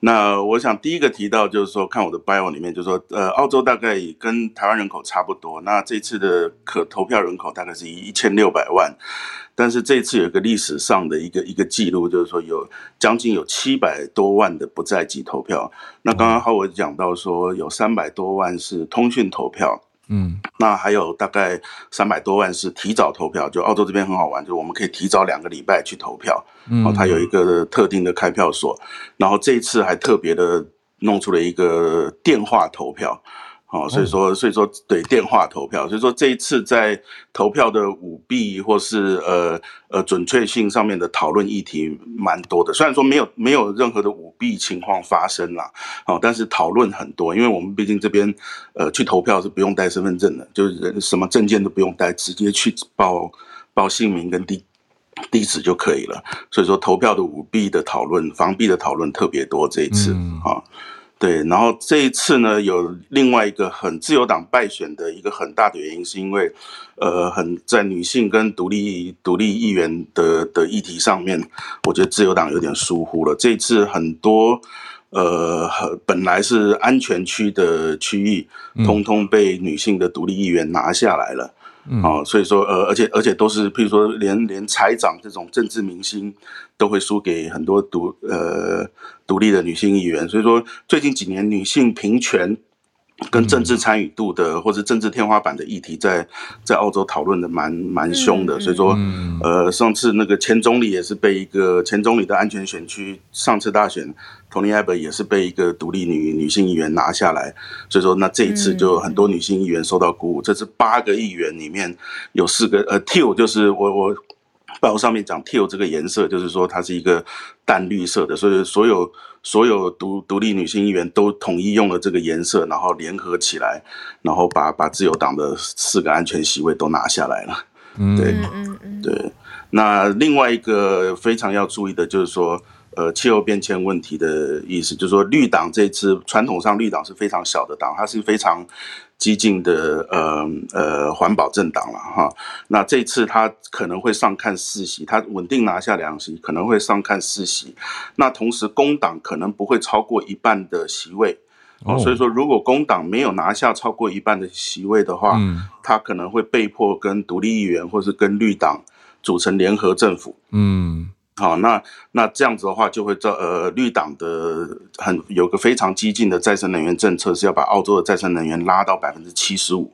那我想第一个提到就是说，看我的 bio 里面，就是说，呃，澳洲大概跟台湾人口差不多。那这次的可投票人口大概是一千六百万，但是这次有一个历史上的一个一个记录，就是说有将近有七百多万的不在籍投票。那刚刚浩文讲到说，有三百多万是通讯投票。嗯，那还有大概三百多万是提早投票，就澳洲这边很好玩，就我们可以提早两个礼拜去投票，嗯，然后它有一个特定的开票所，然后这一次还特别的弄出了一个电话投票。好，所以说，所以说，对电话投票，所以说这一次在投票的舞弊或是呃呃准确性上面的讨论议题蛮多的。虽然说没有没有任何的舞弊情况发生啦，哦，但是讨论很多，因为我们毕竟这边呃去投票是不用带身份证的，就是人什么证件都不用带，直接去报报姓名跟地地址就可以了。所以说投票的舞弊的讨论、防弊的讨论特别多这一次啊。嗯对，然后这一次呢，有另外一个很自由党败选的一个很大的原因，是因为，呃，很在女性跟独立独立议员的的议题上面，我觉得自由党有点疏忽了。这一次很多，呃，本来是安全区的区域，通通被女性的独立议员拿下来了。嗯，哦，所以说，呃，而且而且都是，譬如说连，连连财长这种政治明星，都会输给很多独呃独立的女性议员。所以说，最近几年女性平权跟政治参与度的，或者政治天花板的议题在，在在澳洲讨论的蛮蛮凶的。所以说，呃，上次那个前总理也是被一个前总理的安全选区，上次大选。Tony Abbott 也是被一个独立女女性议员拿下来，所以说那这一次就很多女性议员受到鼓舞。这是八个议员里面有四个，呃，teal 就是我我报上面讲 teal 这个颜色，就是说它是一个淡绿色的，所以所有所有独独立女性议员都统一用了这个颜色，然后联合起来，然后把把自由党的四个安全席位都拿下来了。对，对。那另外一个非常要注意的就是说。呃，气候变迁问题的意思，就是说绿党这次传统上绿党是非常小的党，它是非常激进的呃呃环保政党了哈。那这次他可能会上看四席，他稳定拿下两席，可能会上看四席。那同时工党可能不会超过一半的席位，哦，所以说如果工党没有拿下超过一半的席位的话，嗯，它可能会被迫跟独立议员或是跟绿党组成联合政府，嗯。好，那那这样子的话，就会造呃绿党的很有个非常激进的再生能源政策，是要把澳洲的再生能源拉到百分之七十五。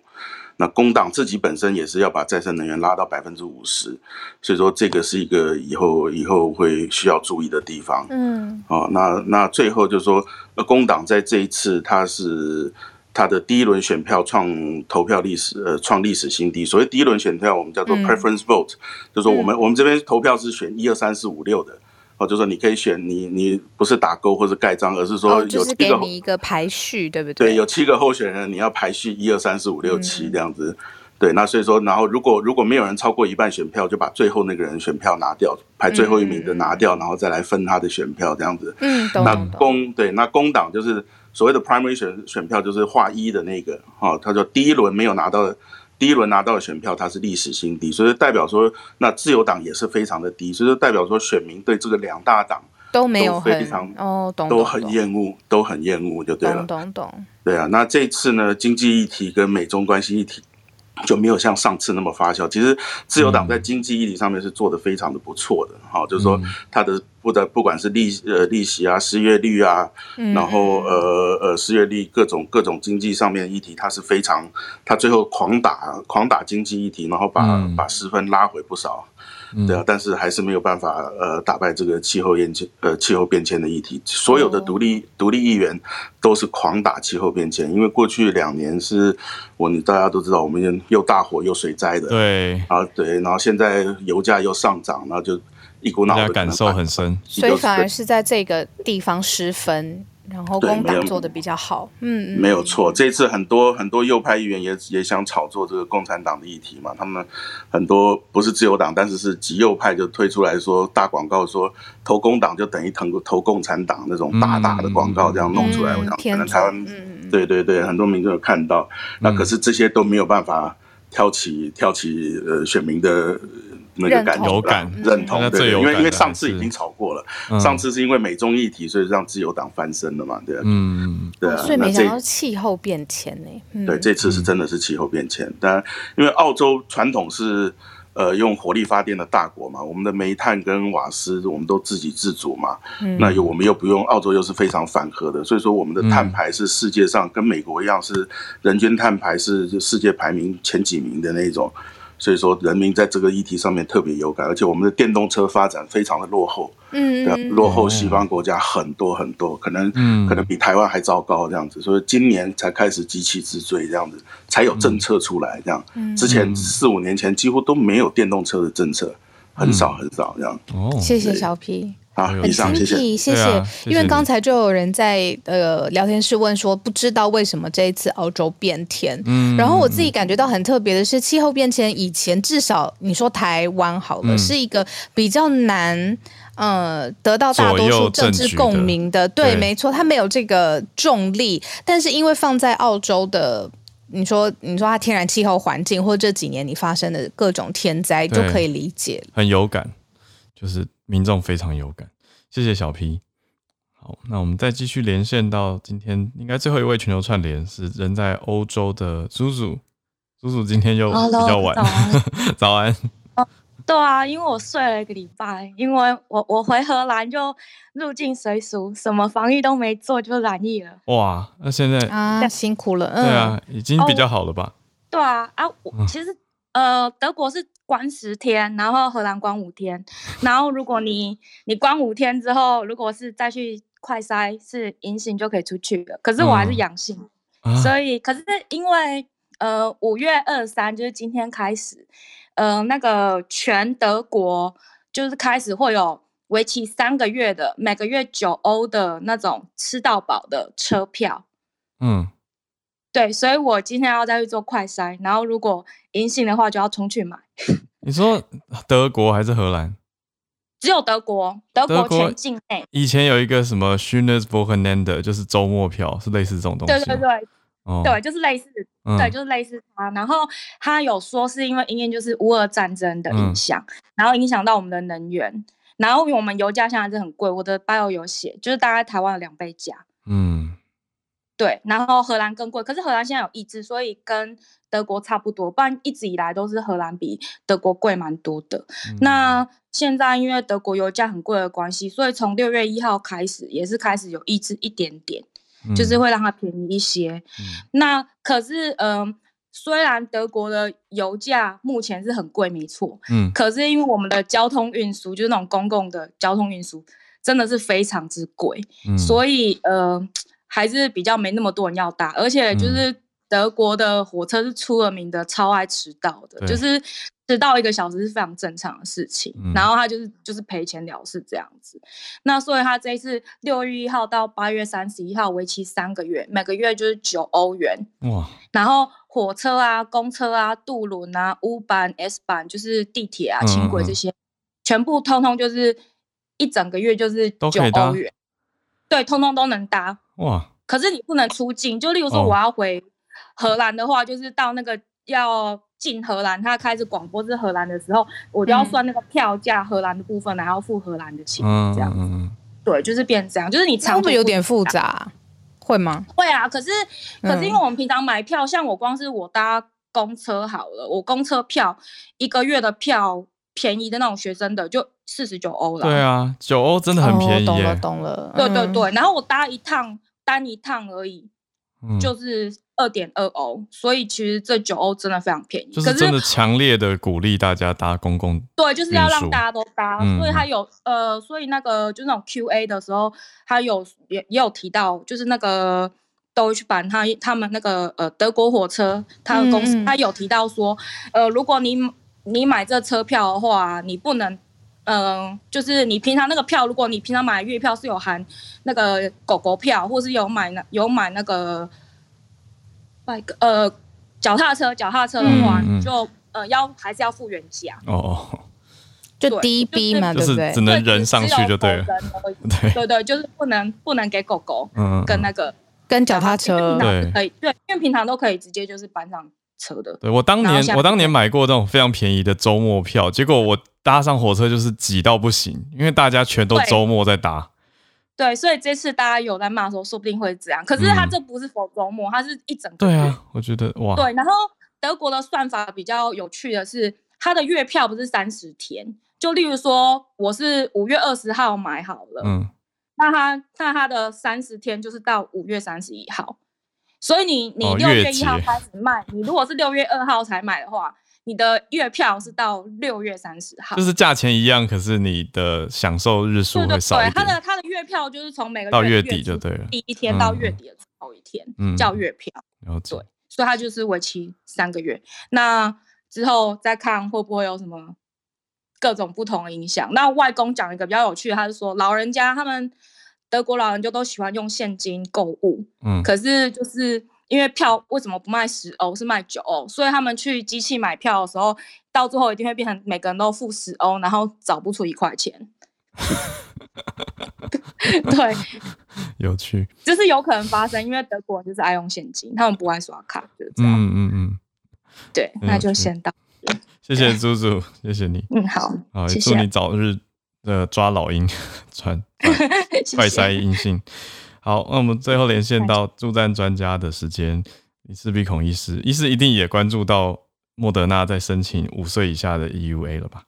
那工党自己本身也是要把再生能源拉到百分之五十，所以说这个是一个以后以后会需要注意的地方。嗯，好，那那最后就是说，呃，工党在这一次它是。他的第一轮选票创投票历史，呃，创历史新低。所谓第一轮选票，我们叫做 preference vote，、嗯、就是说我们、嗯、我们这边投票是选一二三四五六的，哦，就是说你可以选你你不是打勾或者盖章，而是说有七个、哦、就是给你一个排序，对不对？对，有七个候选人，你要排序一二三四五六七这样子。嗯对，那所以说，然后如果如果没有人超过一半选票，就把最后那个人选票拿掉，排最后一名的拿掉，嗯、然后再来分他的选票这样子。嗯，那工对，那工党就是所谓的 primary 选选票，就是划一的那个哈、哦，他说第一轮没有拿到的，第一轮拿到的选票，它是历史新低，所以代表说，那自由党也是非常的低，所以说代表说选民对这个两大党都没有非常哦，懂都很厌恶，都很厌恶，就对了，懂懂懂。对啊，那这次呢，经济议题跟美中关系议题。就没有像上次那么发酵。其实自由党在经济议题上面是做得非常的不错的，哈、嗯，就是说它的不的不管是利呃利息啊、失业率啊，嗯、然后呃呃失业率各种各种经济上面的议题，它是非常，它最后狂打狂打经济议题，然后把、嗯、把失分拉回不少。对啊，但是还是没有办法呃打败这个气候变迁呃气候变迁的议题。所有的独立独立议员都是狂打气候变迁，因为过去两年是我们大家都知道，我们又大火又水灾的。对啊，对，然后现在油价又上涨，然后就一股脑的感受很深，所以反而是在这个地方失分。然后工党做的比较好，嗯，没有错。这次很多很多右派议员也也想炒作这个共产党的议题嘛，他们很多不是自由党，但是是极右派就推出来说大广告说投工党就等于投投共产党那种大大的广告这样弄出来，嗯、我想可能台湾，嗯、对对对，很多民众有看到，那可是这些都没有办法挑起挑起呃选民的。那个感有感认同，对，因为因为上次已经炒过了，上次是因为美中议题，所以让自由党翻身了嘛，对，嗯，对啊，所以没想到气候变迁呢，对，这次是真的是气候变迁，但因为澳洲传统是呃用火力发电的大国嘛，我们的煤炭跟瓦斯我们都自给自足嘛，那又我们又不用，澳洲又是非常反核的，所以说我们的碳排是世界上跟美国一样是人均碳排是世界排名前几名的那种。所以说，人民在这个议题上面特别有感，而且我们的电动车发展非常的落后，嗯，对，落后西方国家很多很多，可能，嗯，可能比台湾还糟糕这样子。所以今年才开始急起直追这样子，才有政策出来这样。之前四五年前几乎都没有电动车的政策，很少很少这样。哦，谢谢小 P。好，很精辟，谢谢。啊、因为刚才就有人在呃聊天室问说，不知道为什么这一次澳洲变天。嗯，然后我自己感觉到很特别的是，气候变迁以前至少你说台湾好了，嗯、是一个比较难呃得到大多数政治共鸣的。对没错，它没有这个重力。但是因为放在澳洲的，你说你说它天然气候环境，或者这几年你发生的各种天灾，就可以理解，很有感，就是。民众非常有感，谢谢小 P。好，那我们再继续连线到今天应该最后一位全球串联是人在欧洲的叔叔。叔叔今天又比较晚，Hello, 早安。哦，对啊，因为我睡了一个礼拜，因为我我回荷兰就入境随俗，什么防疫都没做就染疫了。哇，那现在啊辛苦了，对啊，已经比较好了吧？哦、对啊啊，我其实。呃，德国是关十天，然后荷兰关五天，然后如果你你关五天之后，如果是再去快筛是阴性就可以出去了。可是我还是阳性，嗯、所以可是因为呃五月二三就是今天开始，呃那个全德国就是开始会有为期三个月的每个月九欧的那种吃到饱的车票，嗯。对，所以我今天要再去做快筛，然后如果阴性的话，就要冲去买。你说德国还是荷兰？只有德国，德国全境内。以前有一个什么 Schönes Wochenende，就是周末票，是类似这种东西。对对对，哦、对，就是类似，嗯、对，就是类似它。然后他有说是因为因为就是乌俄战争的影响，嗯、然后影响到我们的能源，然后我们油价现在是很贵，我的 bio 有写，就是大概台湾的两倍价。嗯。对，然后荷兰更贵，可是荷兰现在有抑制，所以跟德国差不多。不然一直以来都是荷兰比德国贵蛮多的。嗯、那现在因为德国油价很贵的关系，所以从六月一号开始也是开始有抑制一点点，嗯、就是会让它便宜一些。嗯、那可是，嗯、呃，虽然德国的油价目前是很贵，没错，嗯，可是因为我们的交通运输就是那种公共的交通运输真的是非常之贵，嗯、所以，呃。还是比较没那么多人要搭，而且就是德国的火车是出了名的超爱迟到的，嗯、就是迟到一个小时是非常正常的事情，嗯、然后他就是就是赔钱了事这样子。那所以他这一次六月一号到八月三十一号，为期三个月，每个月就是九欧元。哇！然后火车啊、公车啊、渡轮啊、U 班、S 班，就是地铁啊、轻轨这些，全部通通就是一整个月就是九欧元。对，通通都能搭。哇！可是你不能出境，就例如说我要回荷兰的话，哦、就是到那个要。进荷兰，他开始广播是荷兰的时候，我就要算那个票价，荷兰的部分，然后付荷兰的钱，这样子。嗯、对，就是变这样，就是你长途有点复杂，会吗？会啊，可是可是因为我们平常买票，嗯、像我光是我搭公车好了，我公车票一个月的票便宜的那种学生的就四十九欧了。对啊，九欧真的很便宜。懂了，懂了。对对对，然后我搭一趟单一趟而已，嗯、就是。二点二欧，所以其实这九欧真的非常便宜，就是真的强烈的鼓励大家搭公共。对，就是要让大家都搭，嗯、所以他有呃，所以那个就那种 Q&A 的时候，他有也也有提到，就是那个 Deutsche Bahn 他他们那个呃德国火车，他的公司、嗯、他有提到说，呃，如果你你买这车票的话，你不能，嗯、呃，就是你平常那个票，如果你平常买月票是有含那个狗狗票，或是有买那有买那个。呃，脚踏车，脚踏车的话，嗯嗯、就呃要还是要付原价。哦，就 DB 嘛，对不对？只能人上去就对了，对。对对，就是不能不能给狗狗，嗯，跟那个跟脚踏车。对。可以对，因为平常都可以直接就是搬上车的。对我当年我当年买过那种非常便宜的周末票，结果我搭上火车就是挤到不行，因为大家全都周末在搭。对，所以这次大家有在骂说，说不定会这样。可是他这不是否周末，他是一整个月。对啊，我觉得哇。对，然后德国的算法比较有趣的是，他的月票不是三十天，就例如说我是五月二十号买好了，嗯，那他那他的三十天就是到五月三十一号，所以你你六月一号开始卖，哦、你如果是六月二号才买的话。你的月票是到六月三十号，就是价钱一样，可是你的享受日数会少一点。对，它的它的月票就是从每个月到月底就对了，第一天到月底的最后一天，嗯，叫月票。然后。对，所以它就是为期三个月。那之后再看会不会有什么各种不同的影响。那外公讲一个比较有趣的，他是说老人家他们德国老人就都喜欢用现金购物，嗯，可是就是。因为票为什么不卖十欧，是卖九欧，所以他们去机器买票的时候，到最后一定会变成每个人都付十欧，然后找不出一块钱。对，有趣，就是有可能发生，因为德国人就是爱用现金，他们不爱刷卡，就是这样。嗯嗯嗯，对，那就先到。谢谢猪猪，谢谢你。嗯，好，好，祝你早日的抓老鹰，传快筛阴性。好，那我们最后连线到助战专家的时间，李氏鼻孔医师，医师一定也关注到莫德纳在申请五岁以下的 EUA 了吧？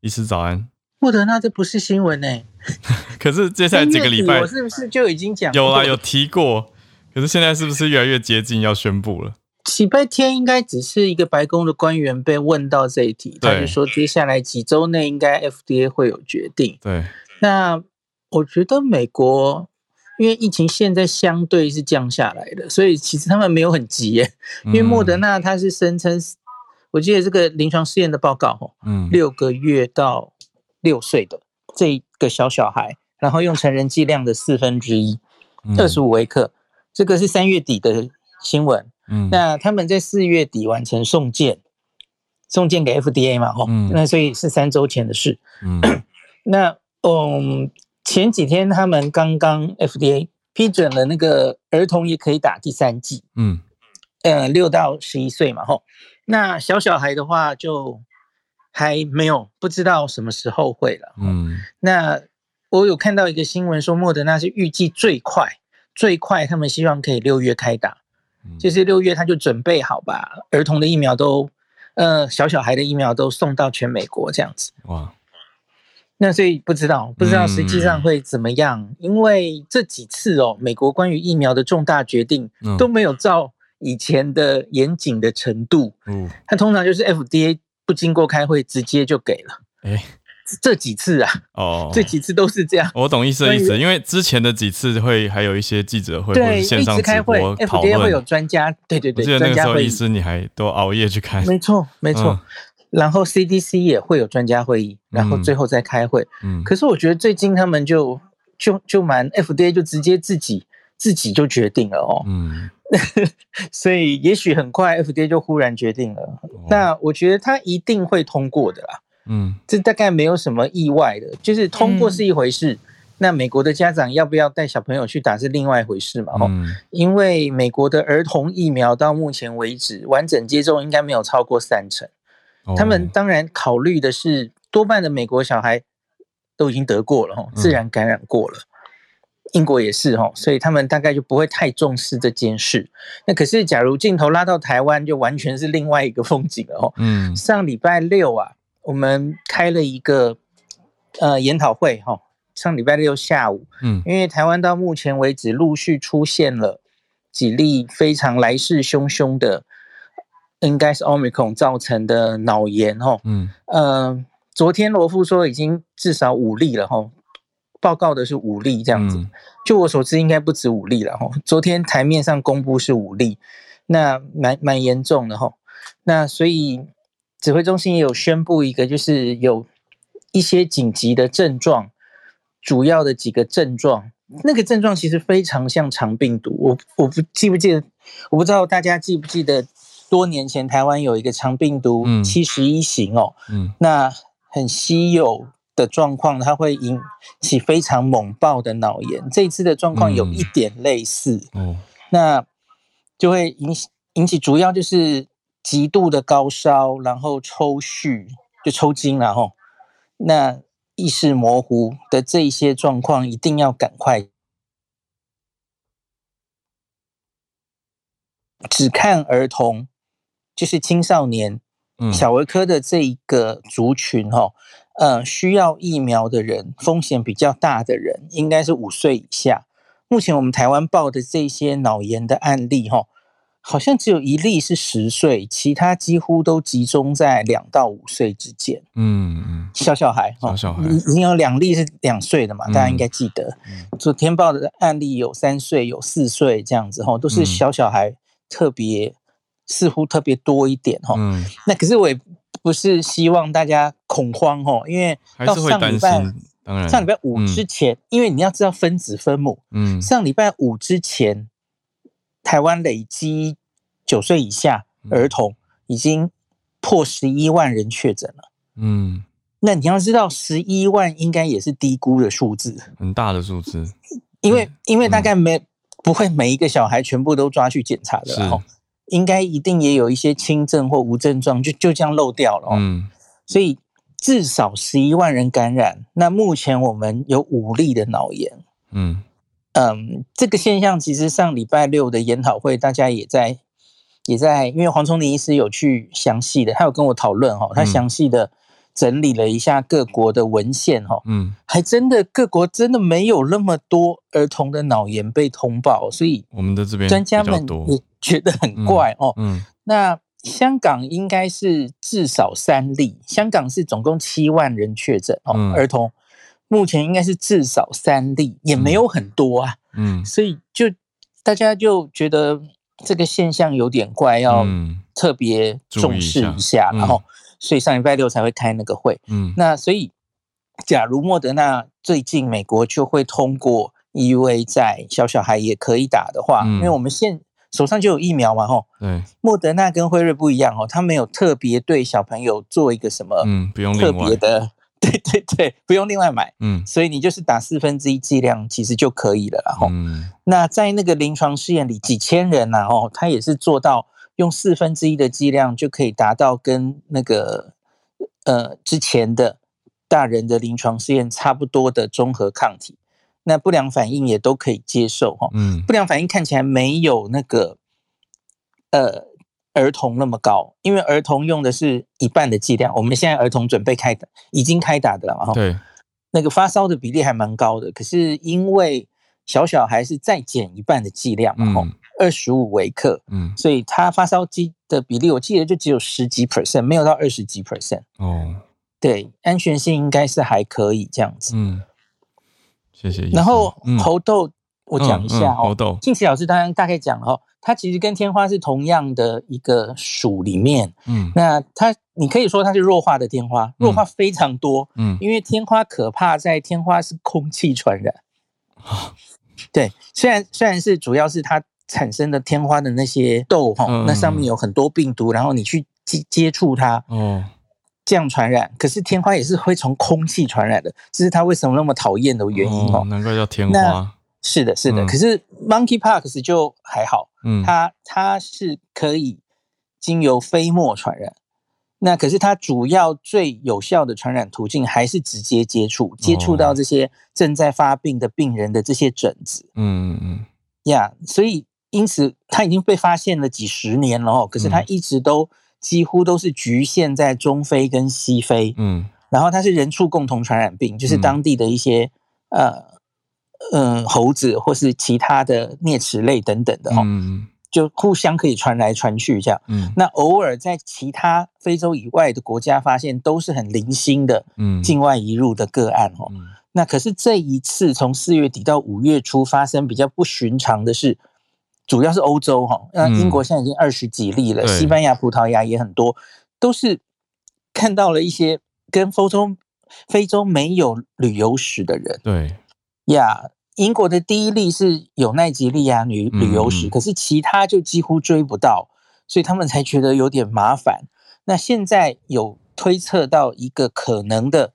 医师早安。莫德纳这不是新闻呢、欸，可是接下来几个礼拜，我是不是就已经讲有啦，有提过？可是现在是不是越来越接近要宣布了？礼拜天应该只是一个白宫的官员被问到这一题，他就说接下来几周内应该 FDA 会有决定。对，那我觉得美国。因为疫情现在相对是降下来的，所以其实他们没有很急耶。因为莫德纳它是声称，我记得这个临床试验的报告哦，嗯，六个月到六岁的这个小小孩，然后用成人剂量的四分之一，二十五微克，这个是三月底的新闻。嗯，那他们在四月底完成送件，送件给 FDA 嘛，吼，那所以是三周前的事。嗯，那嗯。前几天他们刚刚 FDA 批准了那个儿童也可以打第三剂，嗯，呃，六到十一岁嘛，吼，那小小孩的话就还没有，不知道什么时候会了，嗯，那我有看到一个新闻说，莫德纳是预计最快最快，他们希望可以六月开打，嗯、就是六月他就准备好把儿童的疫苗都，呃，小小孩的疫苗都送到全美国这样子，哇。那所以不知道，不知道实际上会怎么样，嗯、因为这几次哦，美国关于疫苗的重大决定都没有照以前的严谨的程度。嗯，它通常就是 FDA 不经过开会直接就给了。哎、欸，这几次啊，哦，这几次都是这样。我懂意思的意思，因为之前的几次会还有一些记者会，对线上直播讨论，FDA 会有专家，对对对，我记得那个时候医师你还都熬夜去看。没错，没错。然后 CDC 也会有专家会议，然后最后再开会。嗯，可是我觉得最近他们就就就蛮 FDA 就直接自己自己就决定了哦。嗯，所以也许很快 FDA 就忽然决定了。哦，那我觉得他一定会通过的啦。嗯，这大概没有什么意外的，就是通过是一回事。嗯那美国的家长要不要带小朋友去打是另外一回事嘛？哦、嗯，因为美国的儿童疫苗到目前为止完整接种应该没有超过三成。哦、他们当然考虑的是多半的美国小孩都已经得过了哈，自然感染过了。嗯、英国也是哈，所以他们大概就不会太重视这件事。那可是假如镜头拉到台湾，就完全是另外一个风景了哦。嗯，上礼拜六啊，我们开了一个呃研讨会哈。上礼拜六下午，嗯，因为台湾到目前为止陆续出现了几例非常来势汹汹的，应该是 Omicron 造成的脑炎，吼，嗯，呃，昨天罗富说已经至少五例了，吼，报告的是五例这样子，就我所知应该不止五例了，哈，昨天台面上公布是五例，那蛮蛮严重的，哈，那所以指挥中心也有宣布一个，就是有一些紧急的症状。主要的几个症状，那个症状其实非常像肠病毒。我我不记不记得，我不知道大家记不记得，多年前台湾有一个肠病毒七十一型哦，嗯，那很稀有的状况，它会引起非常猛爆的脑炎。这一次的状况有一点类似，嗯，那就会引起引起主要就是极度的高烧，然后抽搐，就抽筋了吼，那。意识模糊的这一些状况，一定要赶快。只看儿童，就是青少年、小儿科的这一个族群，哈，呃，需要疫苗的人，风险比较大的人，应该是五岁以下。目前我们台湾报的这些脑炎的案例，哈。好像只有一例是十岁，其他几乎都集中在两到五岁之间。嗯嗯，小小孩，小小孩，你你有两例是两岁的嘛？大家应该记得。昨天报的案例有三岁，有四岁这样子哈，都是小小孩，特别似乎特别多一点哈。嗯，那可是我也不是希望大家恐慌哈，因为到上礼拜，上礼拜五之前，因为你要知道分子分母，嗯，上礼拜五之前。台湾累积九岁以下儿童已经破十一万人确诊了。嗯，那你要知道，十一万应该也是低估的数字，很大的数字。因为因为大概没不会每一个小孩全部都抓去检查的，哦，应该一定也有一些轻症或无症状，就就这样漏掉了。嗯，所以至少十一万人感染。那目前我们有五例的脑炎。嗯。嗯，这个现象其实上礼拜六的研讨会，大家也在也在，因为黄崇林医师有去详细的，他有跟我讨论哈，他详细的整理了一下各国的文献哈，嗯，还真的各国真的没有那么多儿童的脑炎被通报，所以我们的这边专家们也觉得很怪哦。嗯，那香港应该是至少三例，香港是总共七万人确诊哦，儿童。目前应该是至少三例，也没有很多啊。嗯，所以就大家就觉得这个现象有点怪，要特别重视一下。然后，所以上礼拜六才会开那个会。嗯，那所以，假如莫德纳最近美国就会通过 EUA 在小小孩也可以打的话，因为我们现手上就有疫苗嘛，吼。对。莫德纳跟辉瑞不一样哦，他没有特别对小朋友做一个什么，嗯，不用特别的。对对对，不用另外买，嗯，所以你就是打四分之一剂量，其实就可以了，然后，嗯，那在那个临床试验里，几千人啊，哦他也是做到用四分之一的剂量就可以达到跟那个呃之前的大人的临床试验差不多的中和抗体，那不良反应也都可以接受哈，嗯，不良反应看起来没有那个呃。儿童那么高，因为儿童用的是一半的剂量。我们现在儿童准备开打，已经开打的了嘛？对，那个发烧的比例还蛮高的。可是因为小小孩是再减一半的剂量嘛，吼，二十五微克，嗯，所以他发烧机的比例，我记得就只有十几 percent，没有到二十几 percent。哦，对，安全性应该是还可以这样子。嗯，谢谢。然后猴痘，我讲一下哦。猴痘，静琪老师刚刚大概讲了哦。它其实跟天花是同样的一个属里面。嗯，那它你可以说它是弱化的天花，弱化非常多。嗯，因为天花可怕在天花是空气传染。啊，对，虽然虽然是主要是它产生的天花的那些痘哈，嗯、那上面有很多病毒，然后你去接接触它，嗯，这样传染。可是天花也是会从空气传染的，这是它为什么那么讨厌的原因哦。难怪叫天花。是的，是的。嗯、可是 Monkeypox 就还好，嗯，它它是可以经由飞沫传染。那可是它主要最有效的传染途径还是直接接触，接触到这些正在发病的病人的这些疹子。嗯嗯嗯，呀，所以因此它已经被发现了几十年了哦。可是它一直都几乎都是局限在中非跟西非。嗯，然后它是人畜共同传染病，就是当地的一些、嗯、呃。嗯，猴子或是其他的啮齿类等等的哦，嗯，就互相可以传来传去这样。嗯，那偶尔在其他非洲以外的国家发现，都是很零星的，嗯，境外移入的个案哦。嗯，那可是这一次从四月底到五月初发生比较不寻常的是，主要是欧洲哈，那英国现在已经二十几例了，嗯，西班牙、葡萄牙也很多，都是看到了一些跟非洲非洲没有旅游史的人，对。呀、yeah，英国的第一例是有奈及利亚旅旅游史，可是其他就几乎追不到，所以他们才觉得有点麻烦。那现在有推测到一个可能的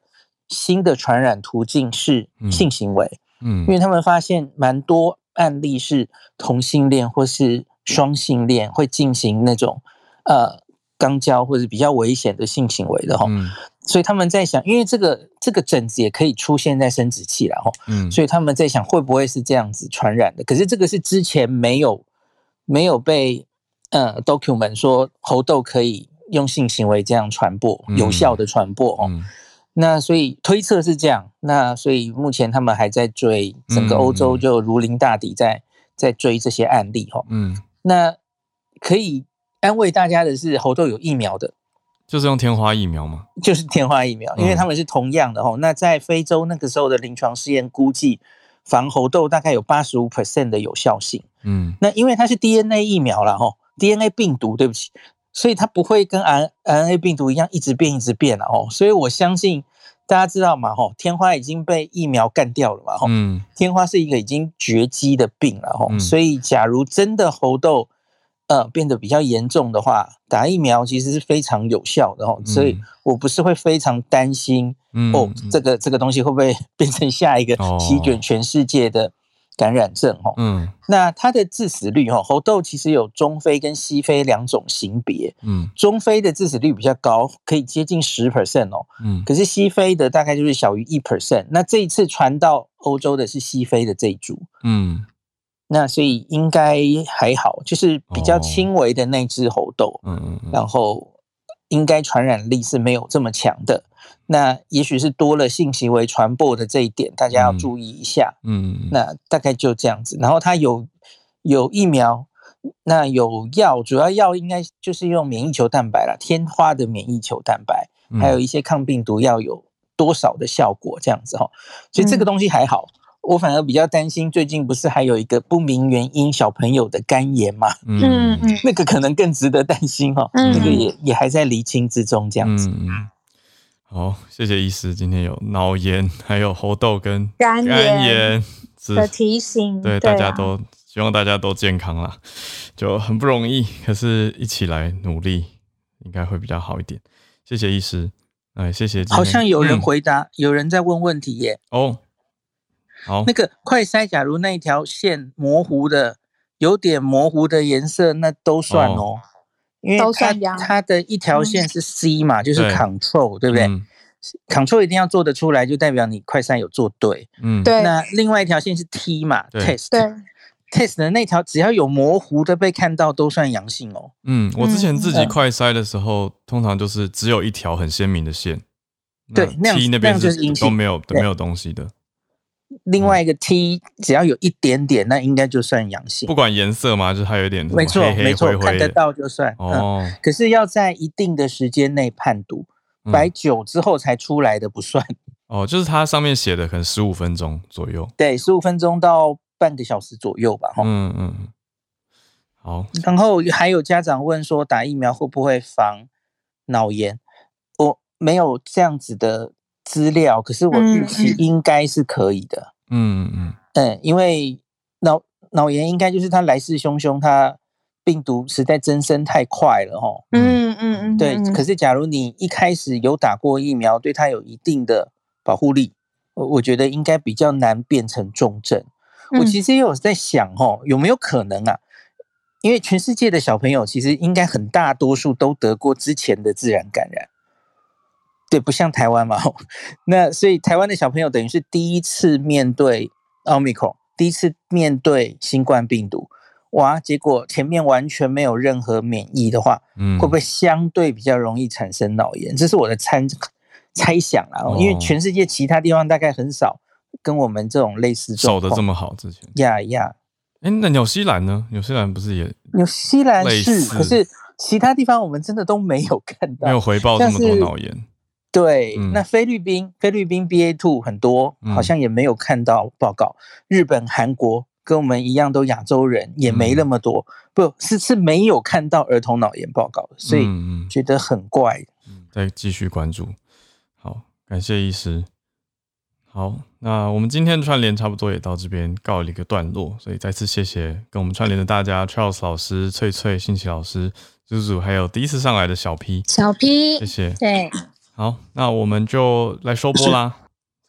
新的传染途径是性行为，嗯，因为他们发现蛮多案例是同性恋或是双性恋会进行那种呃肛交或者比较危险的性行为的哈。嗯所以他们在想，因为这个这个疹子也可以出现在生殖器然后，嗯，所以他们在想会不会是这样子传染的？可是这个是之前没有没有被呃 document 说猴痘可以用性行为这样传播，嗯、有效的传播哦、嗯。那所以推测是这样。那所以目前他们还在追，整个欧洲就如临大敌在，在在追这些案例哈。嗯，那可以安慰大家的是，猴痘有疫苗的。就是用天花疫苗吗？就是天花疫苗，因为他们是同样的哦、嗯。那在非洲那个时候的临床试验估计，防猴痘大概有八十五 percent 的有效性。嗯，那因为它是 DNA 疫苗了哈，DNA 病毒，对不起，所以它不会跟 RNA 病毒一样一直变一直变了哦。所以我相信大家知道嘛哈，天花已经被疫苗干掉了嘛哈。嗯，天花是一个已经绝迹的病了哈、嗯，所以假如真的猴痘。呃，变得比较严重的话，打疫苗其实是非常有效的哦，嗯、所以我不是会非常担心、嗯、哦，这个这个东西会不会 变成下一个席卷全世界的感染症哦？嗯，那它的致死率哈，猴痘其实有中非跟西非两种型别，嗯，中非的致死率比较高，可以接近十 percent 哦，嗯，可是西非的大概就是小于一 percent。那这一次传到欧洲的是西非的这一组，嗯。那所以应该还好，就是比较轻微的那只猴痘，嗯然后应该传染力是没有这么强的。那也许是多了性行为传播的这一点，大家要注意一下。嗯，那大概就这样子。然后它有有疫苗，那有药，主要药应该就是用免疫球蛋白啦，天花的免疫球蛋白，还有一些抗病毒药有多少的效果这样子哈。所以这个东西还好。我反而比较担心，最近不是还有一个不明原因小朋友的肝炎嘛？嗯嗯，那个可能更值得担心哈。嗯，那个也也还在厘清之中，这样子。嗯，好，谢谢医师，今天有脑炎，还有喉痘跟肝炎的提醒，对，对、啊、大家都希望大家都健康啦，就很不容易，可是一起来努力，应该会比较好一点。谢谢医师，哎，谢谢。好像有人回答，嗯、有人在问问题耶。哦。好，那个快筛，假如那一条线模糊的，有点模糊的颜色，那都算哦，哦因为它它的一条线是 C 嘛，嗯、就是 Control，对，对不对、嗯、？Control 一定要做得出来，就代表你快筛有做对。嗯，对。那另外一条线是 T 嘛，Test，对，Test 的那条只要有模糊的被看到，都算阳性哦。嗯，我之前自己快筛的时候、嗯，通常就是只有一条很鲜明的线，对，那 T 那边是都没有都没有东西的。另外一个 T 只要有一点点，那应该就算阳性。不管颜色嘛，就是它有点没错没错，看得到就算。哦、嗯，可是要在一定的时间内判读，摆久之后才出来的不算。哦，就是它上面写的可能十五分钟左右。对，十五分钟到半个小时左右吧。嗯嗯。好，然后还有家长问说，打疫苗会不会防脑炎？我没有这样子的资料，可是我预期应该是可以的。嗯嗯嗯，因为脑脑炎应该就是它来势汹汹，它病毒实在增生太快了哈。嗯嗯嗯，对。可是假如你一开始有打过疫苗，对它有一定的保护力，我我觉得应该比较难变成重症。我其实也有在想哦，有没有可能啊？因为全世界的小朋友其实应该很大多数都得过之前的自然感染。对，不像台湾嘛，那所以台湾的小朋友等于是第一次面对奥密克戎，第一次面对新冠病毒，哇！结果前面完全没有任何免疫的话，嗯，会不会相对比较容易产生脑炎？这是我的猜猜想啊，哦，因为全世界其他地方大概很少跟我们这种类似守的这么好之前，呀呀，哎，那纽西兰呢？纽西兰不是也纽西兰是，可是其他地方我们真的都没有看到，没有回报这么多脑炎。对，那菲律宾、嗯、菲律宾 BA two 很多，好像也没有看到报告。嗯、日本、韩国跟我们一样都亚洲人，也没那么多，嗯、不是是没有看到儿童脑炎报告，所以觉得很怪。嗯，再继续关注。好，感谢医师。好，那我们今天的串联差不多也到这边告了一个段落，所以再次谢谢跟我们串联的大家，Charles 老师、翠翠、信奇老师、祖祖，还有第一次上来的小 P，小 P，谢谢。对。好，那我们就来收播啦。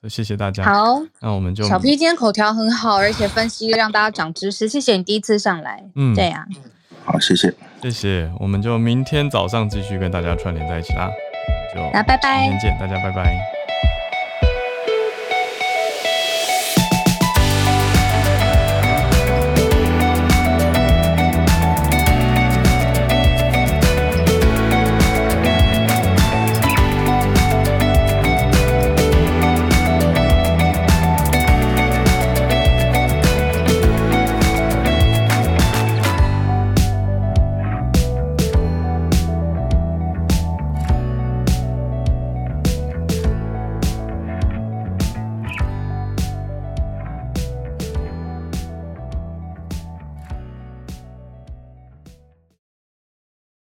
谢谢大家。好，那我们就小 P 今天口条很好，而且分析让大家长知识。谢谢你第一次上来。嗯，对呀、啊。好，谢谢，谢谢。我们就明天早上继续跟大家串联在一起啦。就那拜拜，明天见，大家拜拜。